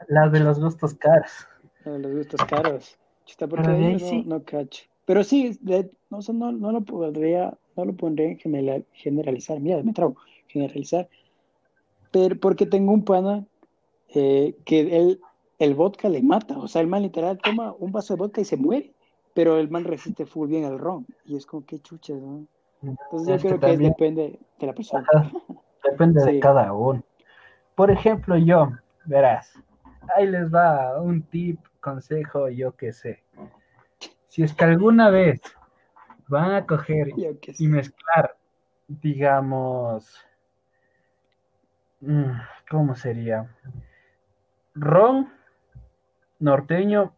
S2: La, de los gustos caros.
S1: La de los gustos caros. Chuta, porque ahí no, no, cacho. Pero sí, no, no, no, lo podría, no lo pondría en generalizar. Mira, me trago, generalizar porque tengo un pana eh, que él, el vodka le mata, o sea, el man literal toma un vaso de vodka y se muere, pero el man resiste full bien al ron, y es como que chuches, ¿no? Entonces yo creo que, depende de la persona.
S2: Depende de cada uno. Por ejemplo, yo, verás, ahí les va un tip, consejo, yo qué sé. Si es que alguna vez van a coger y mezclar, digamos, Mm, ¿cómo sería? Ron, norteño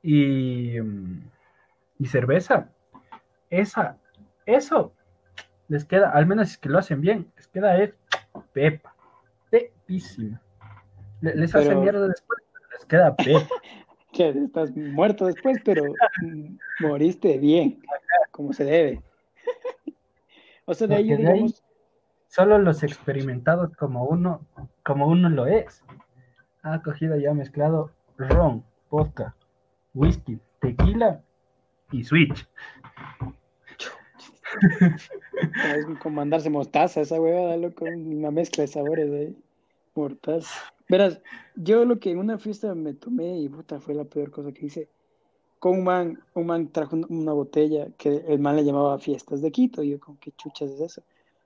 S2: y, mm, y cerveza. Esa, eso les queda, al menos es que lo hacen bien, les queda es pepa, pepísima. Les, hacen mierda después, les queda pepa. *laughs*
S1: estás muerto después, pero moriste bien, como se debe. o sea, de ahí, digamos,
S2: Solo los experimentados como uno, como uno lo es, ha cogido ya mezclado ron, vodka, whisky, tequila y switch. *laughs*
S1: Es como mandarse mostaza esa hueva, con una mezcla de sabores ahí. Mortal. Verás, yo lo que en una fiesta me tomé y puta fue la peor cosa que hice. Con un man, un man trajo una botella que el man le llamaba fiestas de Quito. Y yo, ¿con qué chuchas es eso?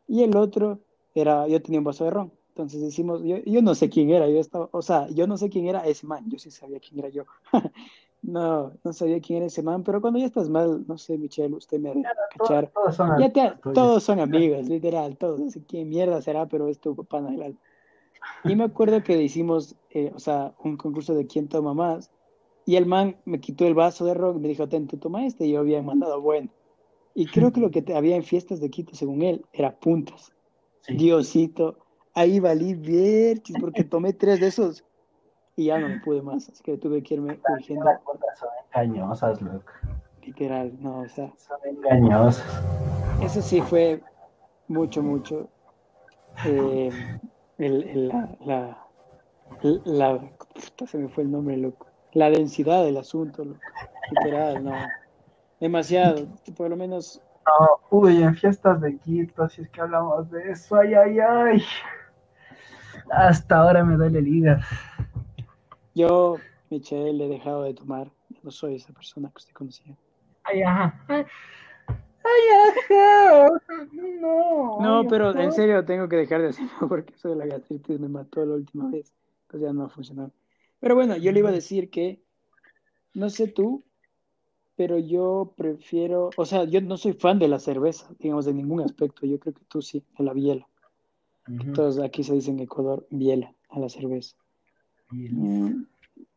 S1: Y el otro era, yo tenía un vaso de ron. Entonces decimos, yo, yo no sé quién era, yo estaba, o sea, yo no sé quién era ese man, yo sí sabía quién era yo. *laughs* no, no sabía quién era ese man, pero cuando ya estás mal, no sé, Michelle, usted me va a cachar. Todos, son, ya todos son amigos, literal, todos, no sé quién mierda será, pero es tu pana del Y me acuerdo que hicimos, eh, o sea, un concurso de quién toma más, y el man me quitó el vaso de ron y me dijo, ten, tú toma este, y yo había mandado bueno. Y creo que lo que había en fiestas de Quito, según él, era puntas. Diosito, ahí valí bien, porque tomé tres de esos y ya no me pude más, así que tuve que irme
S2: corrigiendo. Son engañosas, loco.
S1: Literal, no, o sea.
S2: Son engañosas.
S1: Eso sí fue mucho, mucho. Eh, el, la, la, la, se me fue el nombre, loco. La densidad del asunto, loco. Literal, no. Demasiado, por lo menos
S2: no, uy, en fiestas de Quito, así es que hablamos de eso, ay, ay, ay. Hasta ahora me duele el hígado.
S1: Yo, Michelle, he dejado de tomar. No soy esa persona que usted conocía.
S2: Ay, ajá. Ay, ajá. No.
S1: No, pero en serio tengo que dejar de hacerlo *laughs* porque eso de la gastritis me mató la última vez. Entonces ya no ha funcionado. Pero bueno, yo le iba a decir que, no sé tú, pero yo prefiero, o sea, yo no soy fan de la cerveza, digamos, de ningún aspecto. Yo creo que tú sí, de la biela. Entonces aquí se dice en Ecuador biela a la cerveza. Mm,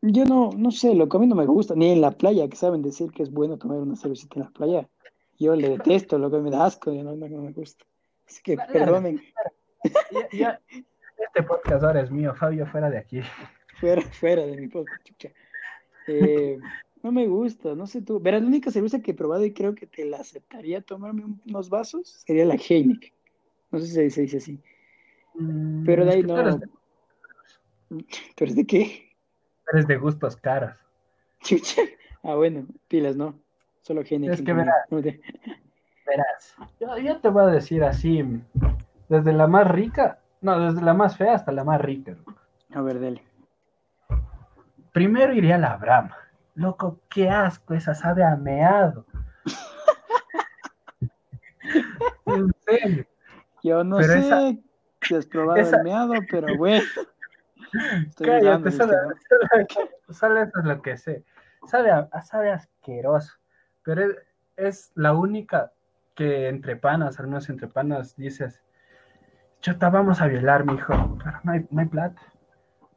S1: Yo no, no sé, lo que a mí no me gusta, ni en la playa, que saben decir que es bueno tomar una cervecita en la playa. Yo le detesto, lo que me da asco, yo no, no, me gusta. Así que perdonen.
S2: este podcast ahora es mío, Fabio, fuera de aquí.
S1: Fuera, fuera de mi podcast, chucha. Eh, no me gusta, no sé tú. Verás, la única cerveza que he probado y creo que te la aceptaría tomarme unos vasos sería la Heineken. No sé si se dice así. Mm, Pero de ahí no. De... *laughs* ¿Tú eres de qué?
S2: Eres de gustos caras.
S1: ah, bueno, pilas, no. Solo Heineken.
S2: Es que verás. verás. Yo, yo, te voy a decir así, desde la más rica, no, desde la más fea hasta la más rica.
S1: A ver, dale.
S2: Primero iría a la Brahma. Loco, qué asco, esa sabe a meado. *laughs*
S1: en serio. Yo no sé si has probado el meado, pero bueno.
S2: Cállate, solo, solo, eso es lo que sé. Sabe, sabe asqueroso, pero es, la única que entre panas, al menos entre panas, dices, chota, vamos a violar, mijo, pero no hay, no hay plata.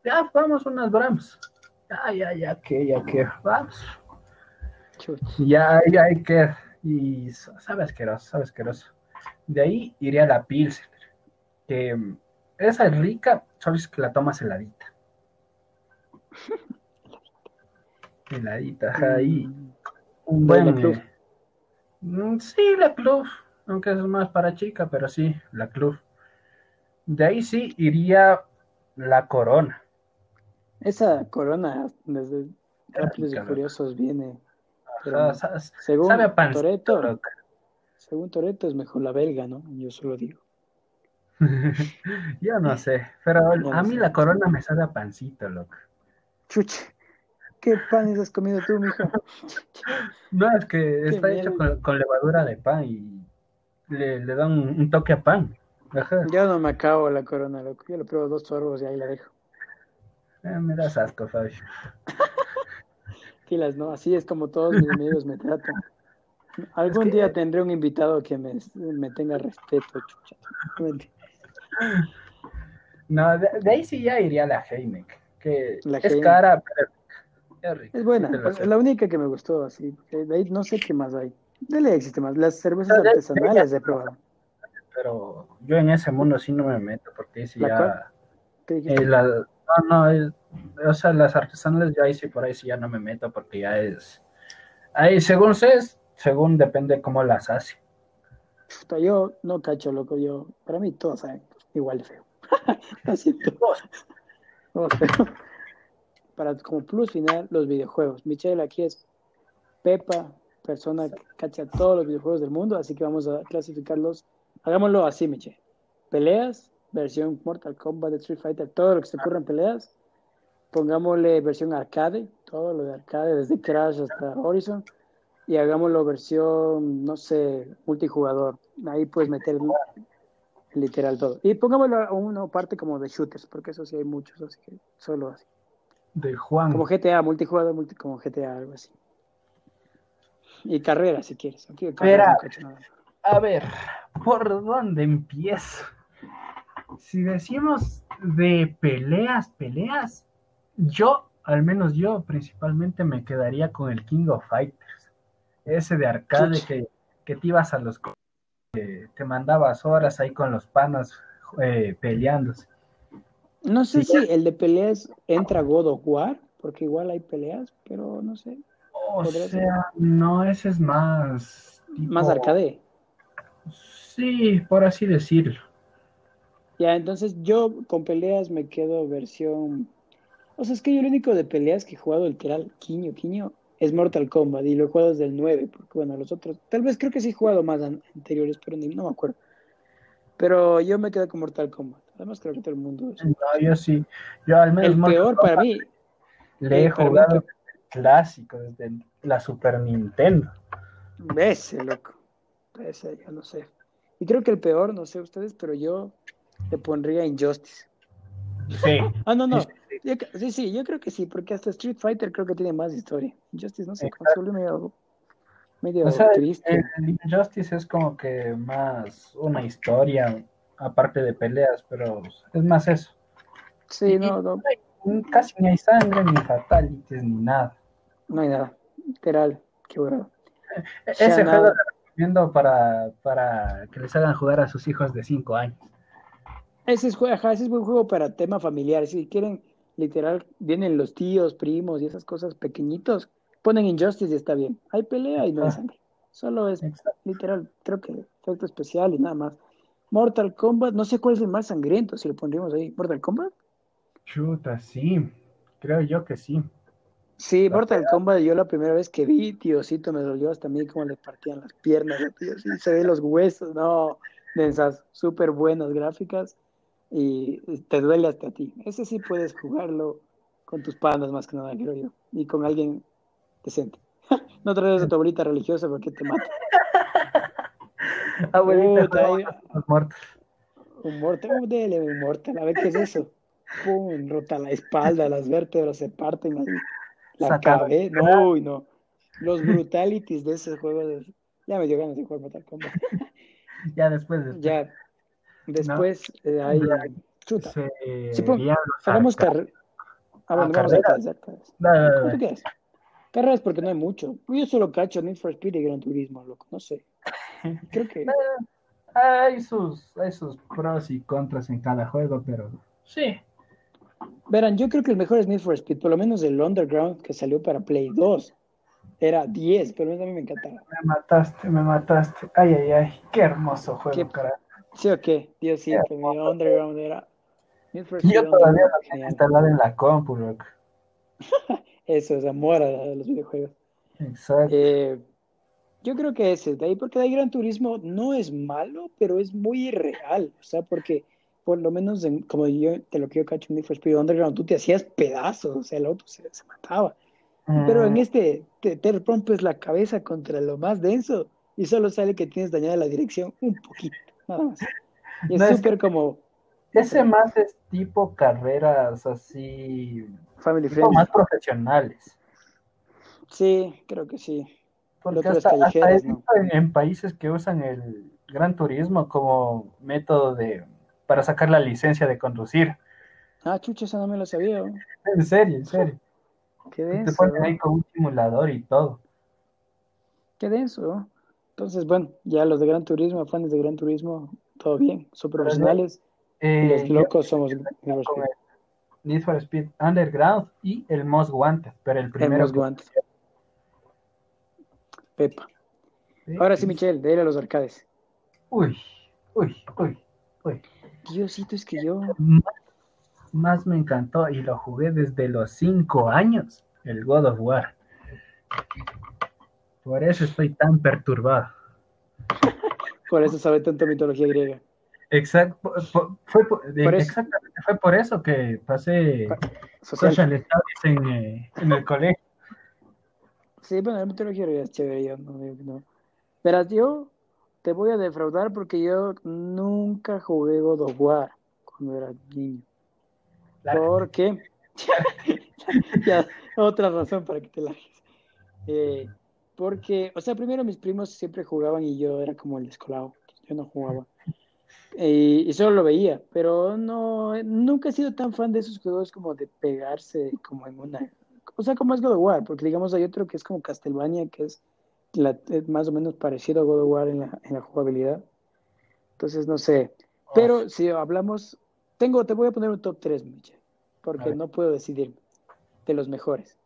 S2: Ya, vamos unas brams. Ya, ya, ya, que, ya que, vamos. Ya, ya hay que, y sabe asqueroso, sabe asqueroso. De ahí iría a la Pilsen, que esa es rica, sabes que la tomas heladita. *laughs* heladita, ahí. Mm. Un buen. club. Eh, mm, sí, la club, aunque es más para chica, pero sí, la club. De ahí sí iría la corona.
S1: Esa corona desde Rápidos y Furiosos viene. según Toreto, según Toreto es mejor la belga, ¿no? Yo solo digo. *laughs*
S2: Yo no sé, pero a mí la corona me sabe a pancito, loco.
S1: Chuche, ¿qué panes has comido tú, mijo? *laughs*
S2: No, es que está hecho con, levadura de pan y le, le dan un, toque a pan.
S1: Yo no me acabo la corona, loco. Yo le pruebo dos sorbos y ahí la dejo.
S2: Eh, me das asco, Fabio.
S1: Filas, *laughs* ¿no? Así es como todos mis amigos me tratan. Algún día tendré un invitado que me, me tenga respeto, chucha.
S2: No, de, ahí sí ya iría la Heineck, que es cara, pero
S1: es buena, es la única que me gustó, así. De ahí no sé qué más hay. Dele existe más. Las cervezas artesanales he probado.
S2: Pero yo en ese mundo sí no me meto, porque si ya... Eh, no, no, o sea, las artesanales ya ahí sí por ahí sí ya no me meto, porque ya es... Ahí, según sé, según depende cómo las hace
S1: yo no cacho, loco, yo, para mí todos saben igual de feo. *laughs* Así todos. Para como plus final, los videojuegos. Michelle aquí es Pepa, persona que cacha todos los videojuegos del mundo, así que vamos a clasificarlos. Hagámoslo así, Michelle. Peleas, versión Mortal Kombat, Street Fighter, todo lo que se ocurra en peleas. Pongámosle versión arcade, todo lo de arcade, desde Crash hasta Horizon y hagámoslo versión, no sé, multijugador. Ahí puedes meter literal todo. Y pongámoslo a una parte como de shooters, porque eso sí hay muchos, así que solo así.
S2: De Juan.
S1: Como GTA, multijugador, multi, como GTA, algo así. Y carrera, si quieres.
S2: Espera, a ver, ¿por dónde empiezo? Si decimos de peleas, peleas, yo, al menos yo, principalmente me quedaría con el King of Fighters ese de arcade que, que, te ibas a los que te mandabas horas ahí con los panas eh, peleándose.
S1: No sé si el de peleas entra God of War, porque igual hay peleas, pero no sé.
S2: O sea, no, ese es más.
S1: Más arcade.
S2: Sí, por así decirlo.
S1: Ya, entonces yo con peleas me quedo versión. O sea, es que yo lo único de peleas que he jugado literal, Quiño, Quiño, es Mortal Kombat y lo he jugado desde el 9, porque bueno, los otros, tal vez creo que sí he jugado más anteriores, pero no me acuerdo. Pero yo me quedé con Mortal Kombat. Además creo que todo el mundo...
S2: No, yo sí. Yo al menos...
S1: El peor para mí...
S2: Le he jugado clásico desde la Super Nintendo.
S1: Ese, loco. Ese, ya no sé. Y creo que el peor, no sé ustedes, pero yo le pondría Injustice.
S2: Sí. *laughs*
S1: ah, no, no. sí, sí, yo creo que sí, porque hasta Street Fighter creo que tiene más historia. Injustice, no sé, cómo se medio, medio triste.
S2: El Injustice es como que más una historia, aparte de peleas, pero es más eso.
S1: Sí, no, no.
S2: casi ni hay sangre, ni fatalities, ni nada.
S1: No hay nada, literal, qué bueno.
S2: E-, ese juego lo recomiendo para, para que les hagan jugar a sus hijos de 5 años.
S1: Ese es, ese es buen juego para tema familiar. Si quieren, literal, vienen los tíos, primos y esas cosas pequeñitos, ponen Injustice y está bien. Hay pelea y no hay sangre. Solo es literal, creo que efecto especial y nada más. Mortal Kombat, no sé cuál es el más sangriento, si lo pondríamos ahí. ¿Mortal Kombat?
S2: Chuta, sí. Creo yo que sí.
S1: Sí, Mortal Kombat, yo la primera vez que vi, tíosito, me dolió hasta a mí como le partían las piernas, *laughs* tío, sí, se ven los huesos, no, densas, súper buenas gráficas y te duele hasta a ti. Ese sí puedes jugarlo con tus panas más que nada, creo yo, y con alguien decente. *laughs* no traes a tu abuelita religiosa porque te mata. *laughs* *laughs*
S2: Abuelita,
S1: un mortal. Un mortal, un mortal, a ver qué es eso. Pum, rota la espalda, las vértebras se parten ahí. La cabeza, no, no. Los brutalities de ese juego, de... ya me dio ganas de jugar Mortal Kombat. *laughs*
S2: ya después, después.
S1: Ya, Después eh, hay. Chuta. Sí, pues, hagamos. Ah, bueno, vamos a hacer ¿Cómo tú quieres? Carreras porque no hay mucho. Yo solo cacho Need for Speed y Gran Turismo, loco. No sé. Creo que.
S2: hay, sus, hay sus pros y contras en cada juego, pero sí.
S1: Verán, yo creo que el mejor es Need for Speed, por lo menos el Underground que salió para Play 2. Era 10, pero a mí me encantaba.
S2: Me mataste, me mataste. Ay, ay, ay. Qué hermoso juego,
S1: ¿Qué,
S2: carajo.
S1: Sí, ok, Dios sí, que mi Underground era.
S2: Yo todavía lo tengo instalado en la compu. *laughs*
S1: Eso es amor a, los videojuegos.
S2: Exacto.
S1: Eh, yo creo que ese, de ahí porque de ahí Gran Turismo no es malo, pero es muy irreal, o sea, porque por lo menos como yo, de lo que yo cacho en Need for Speed Underground, tú te hacías pedazos, o sea, el auto se, mataba. Pero en este te, te rompes la cabeza contra lo más denso y solo sale que tienes dañada la dirección un poquito. es súper como.
S2: Ese más es tipo carreras así.
S1: Family friendly.
S2: Más profesionales.
S1: Sí, creo que sí.
S2: Porque hasta, en, países que usan el gran turismo como método de para sacar la licencia de conducir.
S1: Ah, chucha, eso no me lo sabía.
S2: En serio, en serio.
S1: Qué denso.
S2: Te ponen ahí con un simulador y todo.
S1: Qué denso. Entonces, bueno, ya los de Gran Turismo, fans de Gran Turismo, todo bien, son profesionales. Eh, los locos somos
S2: Need for Speed Underground y el Most Wanted, pero el primero. El
S1: Most Wanted. Ahora sí, Michelle, de a los arcades.
S2: Uy, uy, uy, uy.
S1: Diosito, es que yo.
S2: Más, me encantó y lo jugué desde los 5 años, el God of War. Por eso estoy tan perturbado.
S1: por eso sabe tanto mitología griega.
S2: Exacto, fue, por, exactamente fue por eso que pasé social, studies en, eh, en, el colegio.
S1: Sí, bueno, la mitología es chévere, yo no digo que no. Verás, yo te voy a defraudar porque yo nunca jugué God of War cuando era niño. ¿Por qué? *laughs* ya, otra razón para que te largues. Eh, porque, o sea, primero mis primos siempre jugaban y yo era como el descolado. Yo no jugaba. Y, solo lo veía, pero no, nunca he sido tan fan de esos juegos como de pegarse como en una... O sea, como es God of War, porque digamos hay otro que es como Castlevania, que es, más o menos parecido a God of War en la, en la jugabilidad. Entonces, no sé. Pero si hablamos, tengo, te voy a poner un top 3, Michelle, porque no puedo decidirme de los mejores.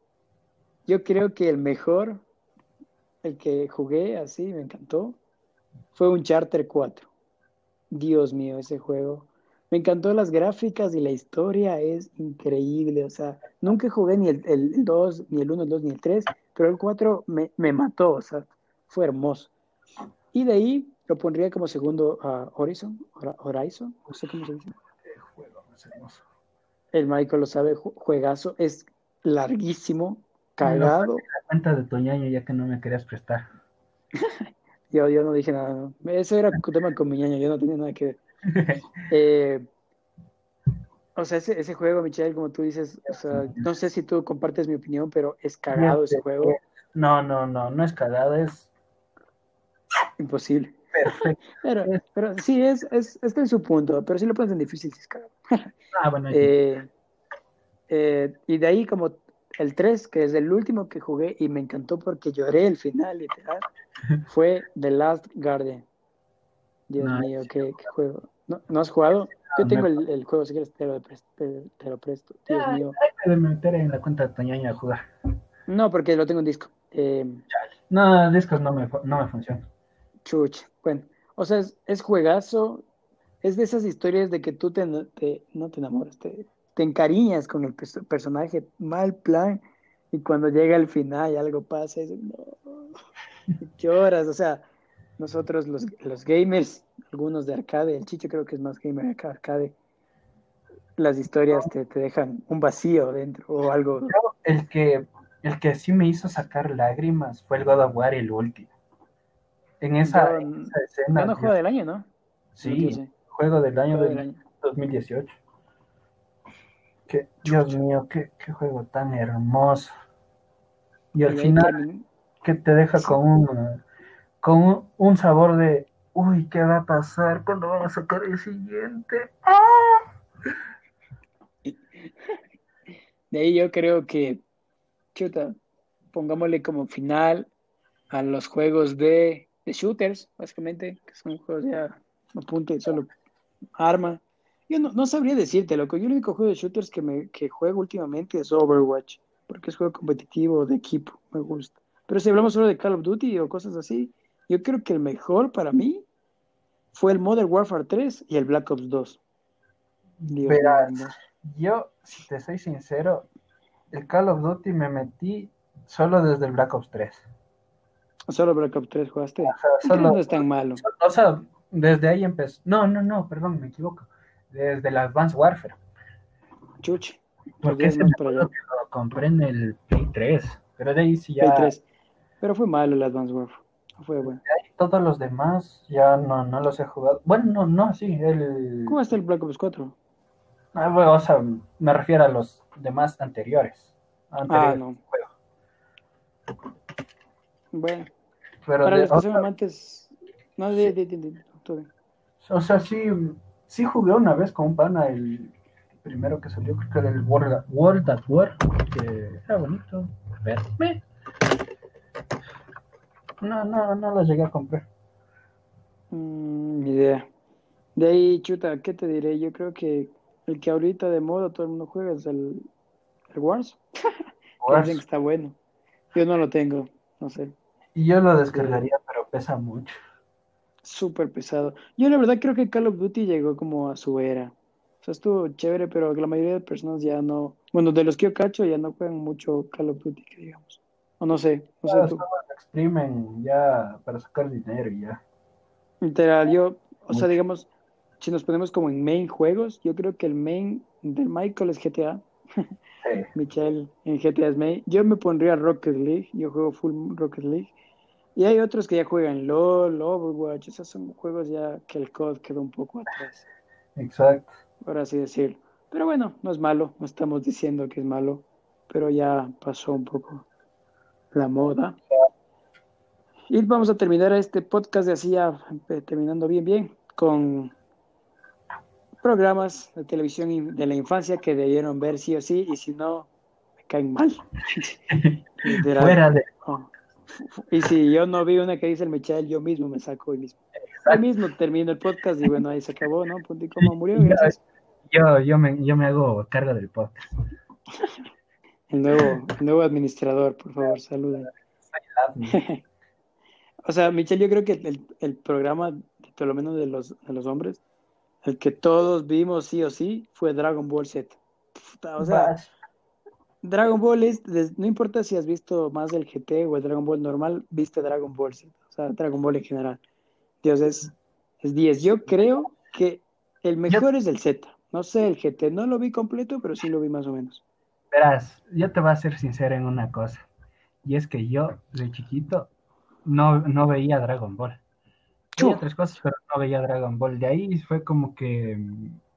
S1: Yo creo que el mejor el que jugué así, me encantó, fue un Charter 4. Dios mío, ese juego. Me encantó las gráficas y la historia es increíble. O sea, nunca jugué ni el, 2, ni el 1, el 2, ni el 3, pero el 4 me, me, mató. O sea, fue hermoso. Y de ahí lo pondría como segundo a Horizon, Horizon, no sé cómo se dice. El juego es hermoso. El Michael lo sabe, juegazo, es larguísimo, cagado.
S2: la cuenta de Toñaño ya que no me querías prestar. *laughs*
S1: yo, yo no dije nada. Eso era un tema con mi ñaño, yo no tenía nada que ver. *laughs* Eh, o sea, ese, ese, juego, Michelle, como tú dices, o sea, no sé si tú compartes mi opinión, pero es cagado ese juego.
S2: No, no, no, no es cagado, es
S1: imposible.
S2: Perfecto. *laughs*
S1: Pero, pero sí, es, es, está en su punto, pero sí lo pones en difícil si es cagado. *laughs*
S2: ah, bueno.
S1: Eh, Eh, y de ahí como el 3, que es el último que jugué y me encantó porque lloré el final, literal, fue The Last Guardian. Dios mío, qué, juego. ¿No, has jugado? Yo ah, tengo el, juego, si quieres te lo, presto. Te, lo presto. Dios mío.
S2: Hay que meter en la cuenta de Toñaña a jugar.
S1: No, porque lo tengo en disco. Eh,
S2: no, discos no me, no me funcionan.
S1: Chuch, bueno. O sea, es, juegazo. Es de esas historias de que tú te, no te enamoras, te, te encariñas con el personaje, mal plan, y cuando llega el final y algo pasa, *laughs* y no, lloras, o sea, nosotros los, los, gamers, algunos de arcade, el Chicho creo que es más gamer que arcade, las historias te, te, dejan un vacío dentro o algo.
S2: El que, el que sí me hizo sacar lágrimas fue el God of War el último. En esa,
S1: escena. No, juego del año, ¿no?
S2: Sí, juego del año, del año. 2018. Dios mío, qué, juego tan hermoso. Y al final, que te deja con un, con un, sabor de, uy, ¿qué va a pasar cuando vamos a sacar el siguiente?
S1: De ahí yo creo que, chuta, pongámosle como final a los juegos de, shooters, básicamente, que son juegos ya, apunte, solo arma, yo no, sabría decirte, loco. Yo el único juego de shooters que, me, que juego últimamente es Overwatch, porque es juego competitivo, de equipo, me gusta. Pero si hablamos solo de Call of Duty o cosas así, yo creo que el mejor para mí fue el Modern Warfare 3 y el Black Ops 2.
S2: yo, si te soy sincero, el Call of Duty me metí solo desde el Black Ops 3.
S1: Solo Black Ops 3 jugaste. no es tan malo.
S2: O sea, desde ahí empezó. No, no, no, perdón, me equivoco desde el Advanced Warfare.
S1: Chuch.
S2: Porque ese me lo compré en el Play 3. Pero de ahí sí ya. Play 3.
S1: Pero fue malo el Advanced Warfare. Fue bueno.
S2: Todos los demás ya no, no los he jugado. Bueno, no, no, sí. El...
S1: ¿Cómo está el Black Ops 4?
S2: Ah, bueno, o sea, me refiero a los demás anteriores.
S1: ah, no. Bueno. Pero Para los que son amantes. No, de, de, de, de,
S2: O sea, sí, sí jugué una vez con un pana el primero que salió, creo que era el World, World at War, que era bonito. Verme. No, no, no lo llegué a comprar.
S1: Mm, ni idea. De ahí, chuta, ¿qué te diré? Yo creo que el que ahorita de moda todo el mundo juega es el, el Wars. *laughs* Wars. que está bueno. Yo no lo tengo, no sé.
S2: Y yo lo descargaría, pero pesa mucho
S1: súper pesado. Yo la verdad creo que Call of Duty llegó como a su era. O sea, estuvo chévere, pero la mayoría de personas ya no, bueno, de los que yo cacho ya no juegan mucho Call of Duty, que digamos. O no sé, no sé tú.
S2: exprimen ya para sacar dinero y ya.
S1: Literal, yo, o sea, digamos, si nos ponemos como en main juegos, yo creo que el main de Michael es GTA. Sí. *laughs* Michelle en GTA es main. Yo me pondría Rocket League, yo juego full Rocket League. Y hay otros que ya juegan LOL, Overwatch, esos son juegos ya que el COD quedó un poco atrás.
S2: Exacto.
S1: Por así decirlo. Pero bueno, no es malo, no estamos diciendo que es malo, pero ya pasó un poco la moda. Y vamos a terminar este podcast de así ya eh, terminando bien, bien, con programas de televisión de la infancia que debieron ver sí o sí, y si no, me caen mal. *laughs*
S2: Fuera de... Oh.
S1: Y si yo no vi una que dice el Michel, yo mismo me saco hoy mismo. Hoy mismo termino el podcast y bueno, ahí se acabó, ¿no? Punto y murió. *laughs* Gracias.
S2: Yo, yo, me, yo me hago cargo del podcast. *laughs*
S1: El nuevo, nuevo administrador, por favor, saluden. *laughs* o sea, Michelle, yo creo que el, el, programa, por lo menos de los, de los hombres, el que todos vimos sí o sí, fue Dragon Ball Z. o sea, Dragon Ball es, no importa si has visto más el GT o el Dragon Ball normal, viste Dragon Ball Z, o sea, Dragon Ball en general. Dios, es, es 10. Yo creo que el mejor es el Z. No sé, el GT no lo vi completo, pero sí lo vi más o menos.
S2: Verás, yo te voy a ser sincero en una cosa. Y es que yo, de chiquito, no, no veía Dragon Ball. Veía otras cosas, pero no veía Dragon Ball. De ahí fue como que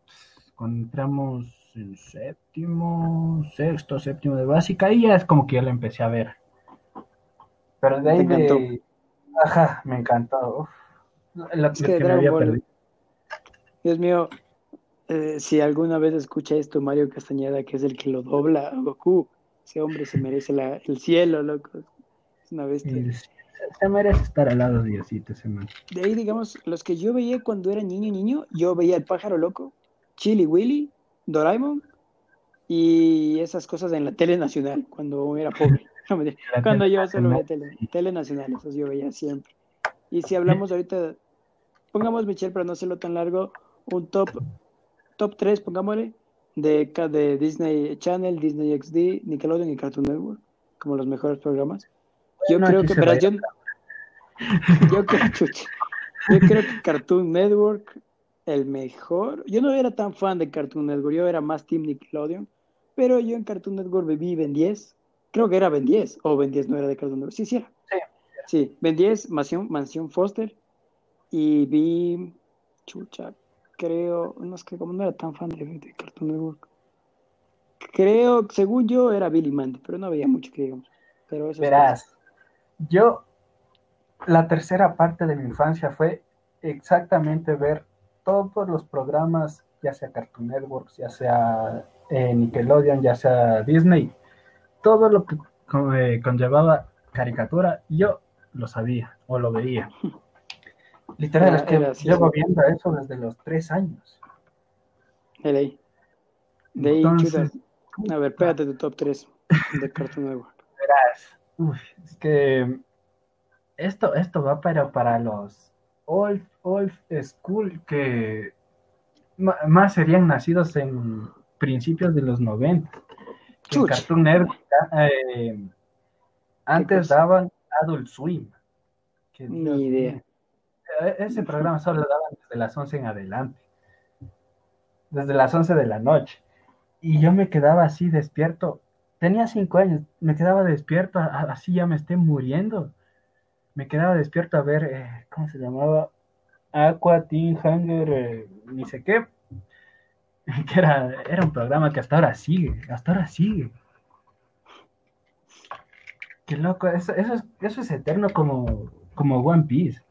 S2: pues, cuando entramos en séptimo, sexto, séptimo de básica, y ya es como que ya la empecé a ver. Pero de ahí de... Ajá, me encantó.
S1: La, que, Dios mío, Eh, si alguna vez escucha esto Mario Castañeda, que es el que lo dobla a Goku, ese hombre se merece la, el cielo, loco. Es una bestia.
S2: se merece estar al lado de Diosito ese man.
S1: De ahí, digamos, los que yo veía cuando era niño, niño, yo veía el pájaro loco, Chili Willy, Doraemon y esas cosas en la tele nacional, cuando era pobre. *laughs* cuando yo solo veía tele, tele nacional, eso yo veía siempre. Y si hablamos ahorita, pongamos, Michelle, para no hacerlo tan largo, un top top 3, pongámosle, de, de Disney Channel, Disney XD, Nickelodeon y Cartoon Network, como los mejores programas. Yo creo que, pero yo, *laughs* yo, creo, yo creo que Cartoon Network, el mejor. Yo no era tan fan de Cartoon Network, yo era más Team Nickelodeon, pero yo en Cartoon Network viví Ben 10. Creo que era Ben 10, o Ben 10 no era de Cartoon Network. Sí, sí era. Sí, sí Ben 10, Mansión, Mansión Foster, y vi. Chucha, creo, no es que como no era tan fan de, Cartoon Network, creo, según yo, era Billy Mandy, pero no había mucho que digamos. Pero eso
S2: Verás, yo, la tercera parte de mi infancia fue exactamente ver todos los programas, ya sea Cartoon Network, ya sea eh, Nickelodeon, ya sea Disney, todo lo que eh, conllevaba caricatura, yo lo sabía o lo veía. *laughs* Literal, es que llevo viendo eso desde los tres años.
S1: De ahí. De ahí, A ver, pégate tu top 3 de Cartoon Network. *laughs*
S2: Verás, es que esto, esto va para, para los old, old school que más serían nacidos en principios de los 90. En Cartoon Network eh, antes daban Adult Swim.
S1: Ni idea.
S2: E-, ese programa solo lo daban desde las 11 en adelante. Desde las 11 de la noche. Y yo me quedaba así despierto. Tenía 5 años, me quedaba despierto, así ya me esté muriendo. Me quedaba despierto a ver, eh, ¿cómo se llamaba? Aqua Teen Hunger, eh, ni sé qué. *laughs* Que era, era un programa que hasta ahora sigue, hasta ahora sigue. Qué loco, eso, eso, es, eso es eterno como, como One Piece.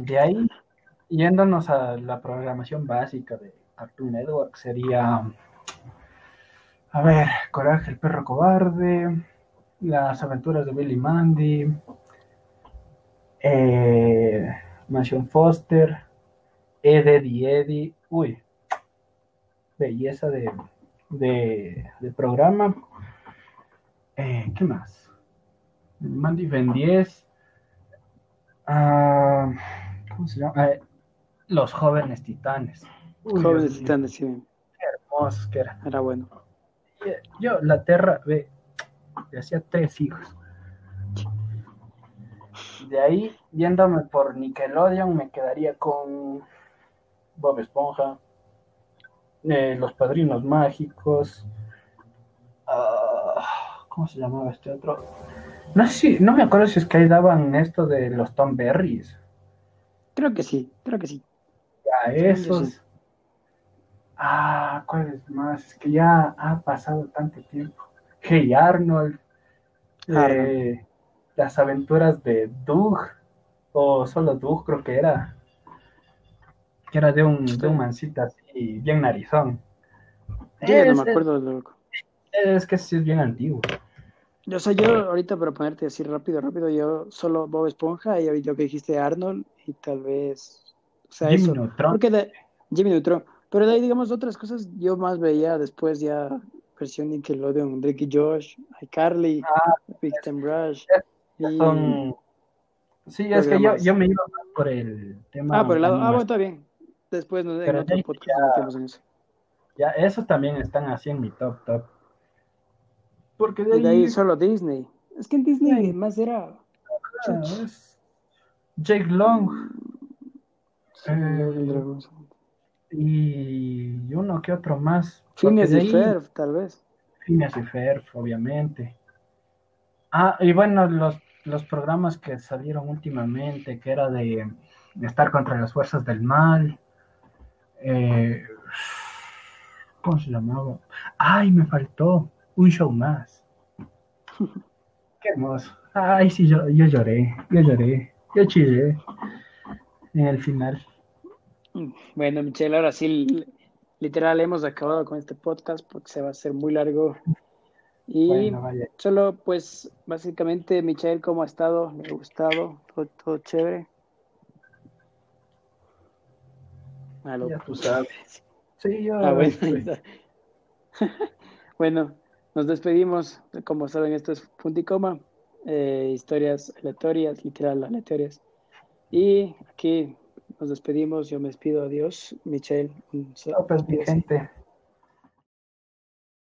S2: De ahí, yéndonos a la programación básica de Cartoon Network, sería, a ver, Coraje el perro cobarde, Las aventuras de Billy Mandy, eh, Mansion Foster, Eddie Eddie, uy, belleza de, de, programa. Eh, ¿Qué más? Mandy Ben 10, Ah, ¿Cómo se llama? Ah, los jóvenes titanes.
S1: jóvenes titanes, sí.
S2: Qué hermosos que eran.
S1: Era bueno.
S2: Eh, yo, la Terra, ve, hacía tres hijos. De ahí, yéndome por Nickelodeon, me quedaría con Bob Esponja, eh, Los Padrinos Mágicos. Ah, ¿Cómo se llamaba este otro? No sé si, no me acuerdo si es que ahí daban esto de los Tom Berries.
S1: Creo que sí, creo que sí.
S2: Ya, esos. Ah, ¿cuáles más? Es que ya ha pasado tanto tiempo. Hey Arnold. Eh, las aventuras de Doug. O solo Doug, creo que era. Que era de un, de un mancita así, bien narizón.
S1: Yo no me acuerdo, loco.
S2: Es que sí es bien antiguo.
S1: Yo sé, yo ahorita para ponerte así rápido, rápido, yo solo Bob Esponja y ahorita que dijiste Arnold y tal vez, o sea, Jimmy eso. Neutron. Porque de, Jimmy Neutron. Pero de ahí, digamos, otras cosas yo más veía después ya versión Nickelodeon, Drake y Josh, iCarly, ah, Victim Rush.
S2: Y... Sí, es que yo, yo, me iba por el tema.
S1: Ah, por el lado. Ah, bueno, está bien. Después nos en otro podcast
S2: en eso. Ya, esos también están así en mi top, top.
S1: Porque de ahí... solo Disney. Es que en Disney más era.
S2: Ah, Jake Long. Eh, y uno que otro más.
S1: Phineas y Ferb, tal vez.
S2: Phineas y Ferb, obviamente. Ah, y bueno, los, los programas que salieron últimamente, que era de, estar contra las fuerzas del mal. Eh, ¿Cómo se llamaba? Ay, me faltó un show más. Qué hermoso. Ay, sí, yo, yo lloré, yo lloré, yo chillé en el final.
S1: Bueno, Michelle, ahora sí, literal, hemos acabado con este podcast porque se va a hacer muy largo. Y solo, pues, básicamente, Michelle, ¿cómo ha estado? ¿Le ha gustado? ¿Todo, chévere?
S2: ya tú sabes. Sí, yo.
S1: Ah, bueno, *laughs* nos despedimos. Como saben, esto es punto y coma. Eh, historias aleatorias, literal aleatorias. Y aquí nos despedimos. Yo me despido. Adiós, Michelle.
S2: Un... Gente.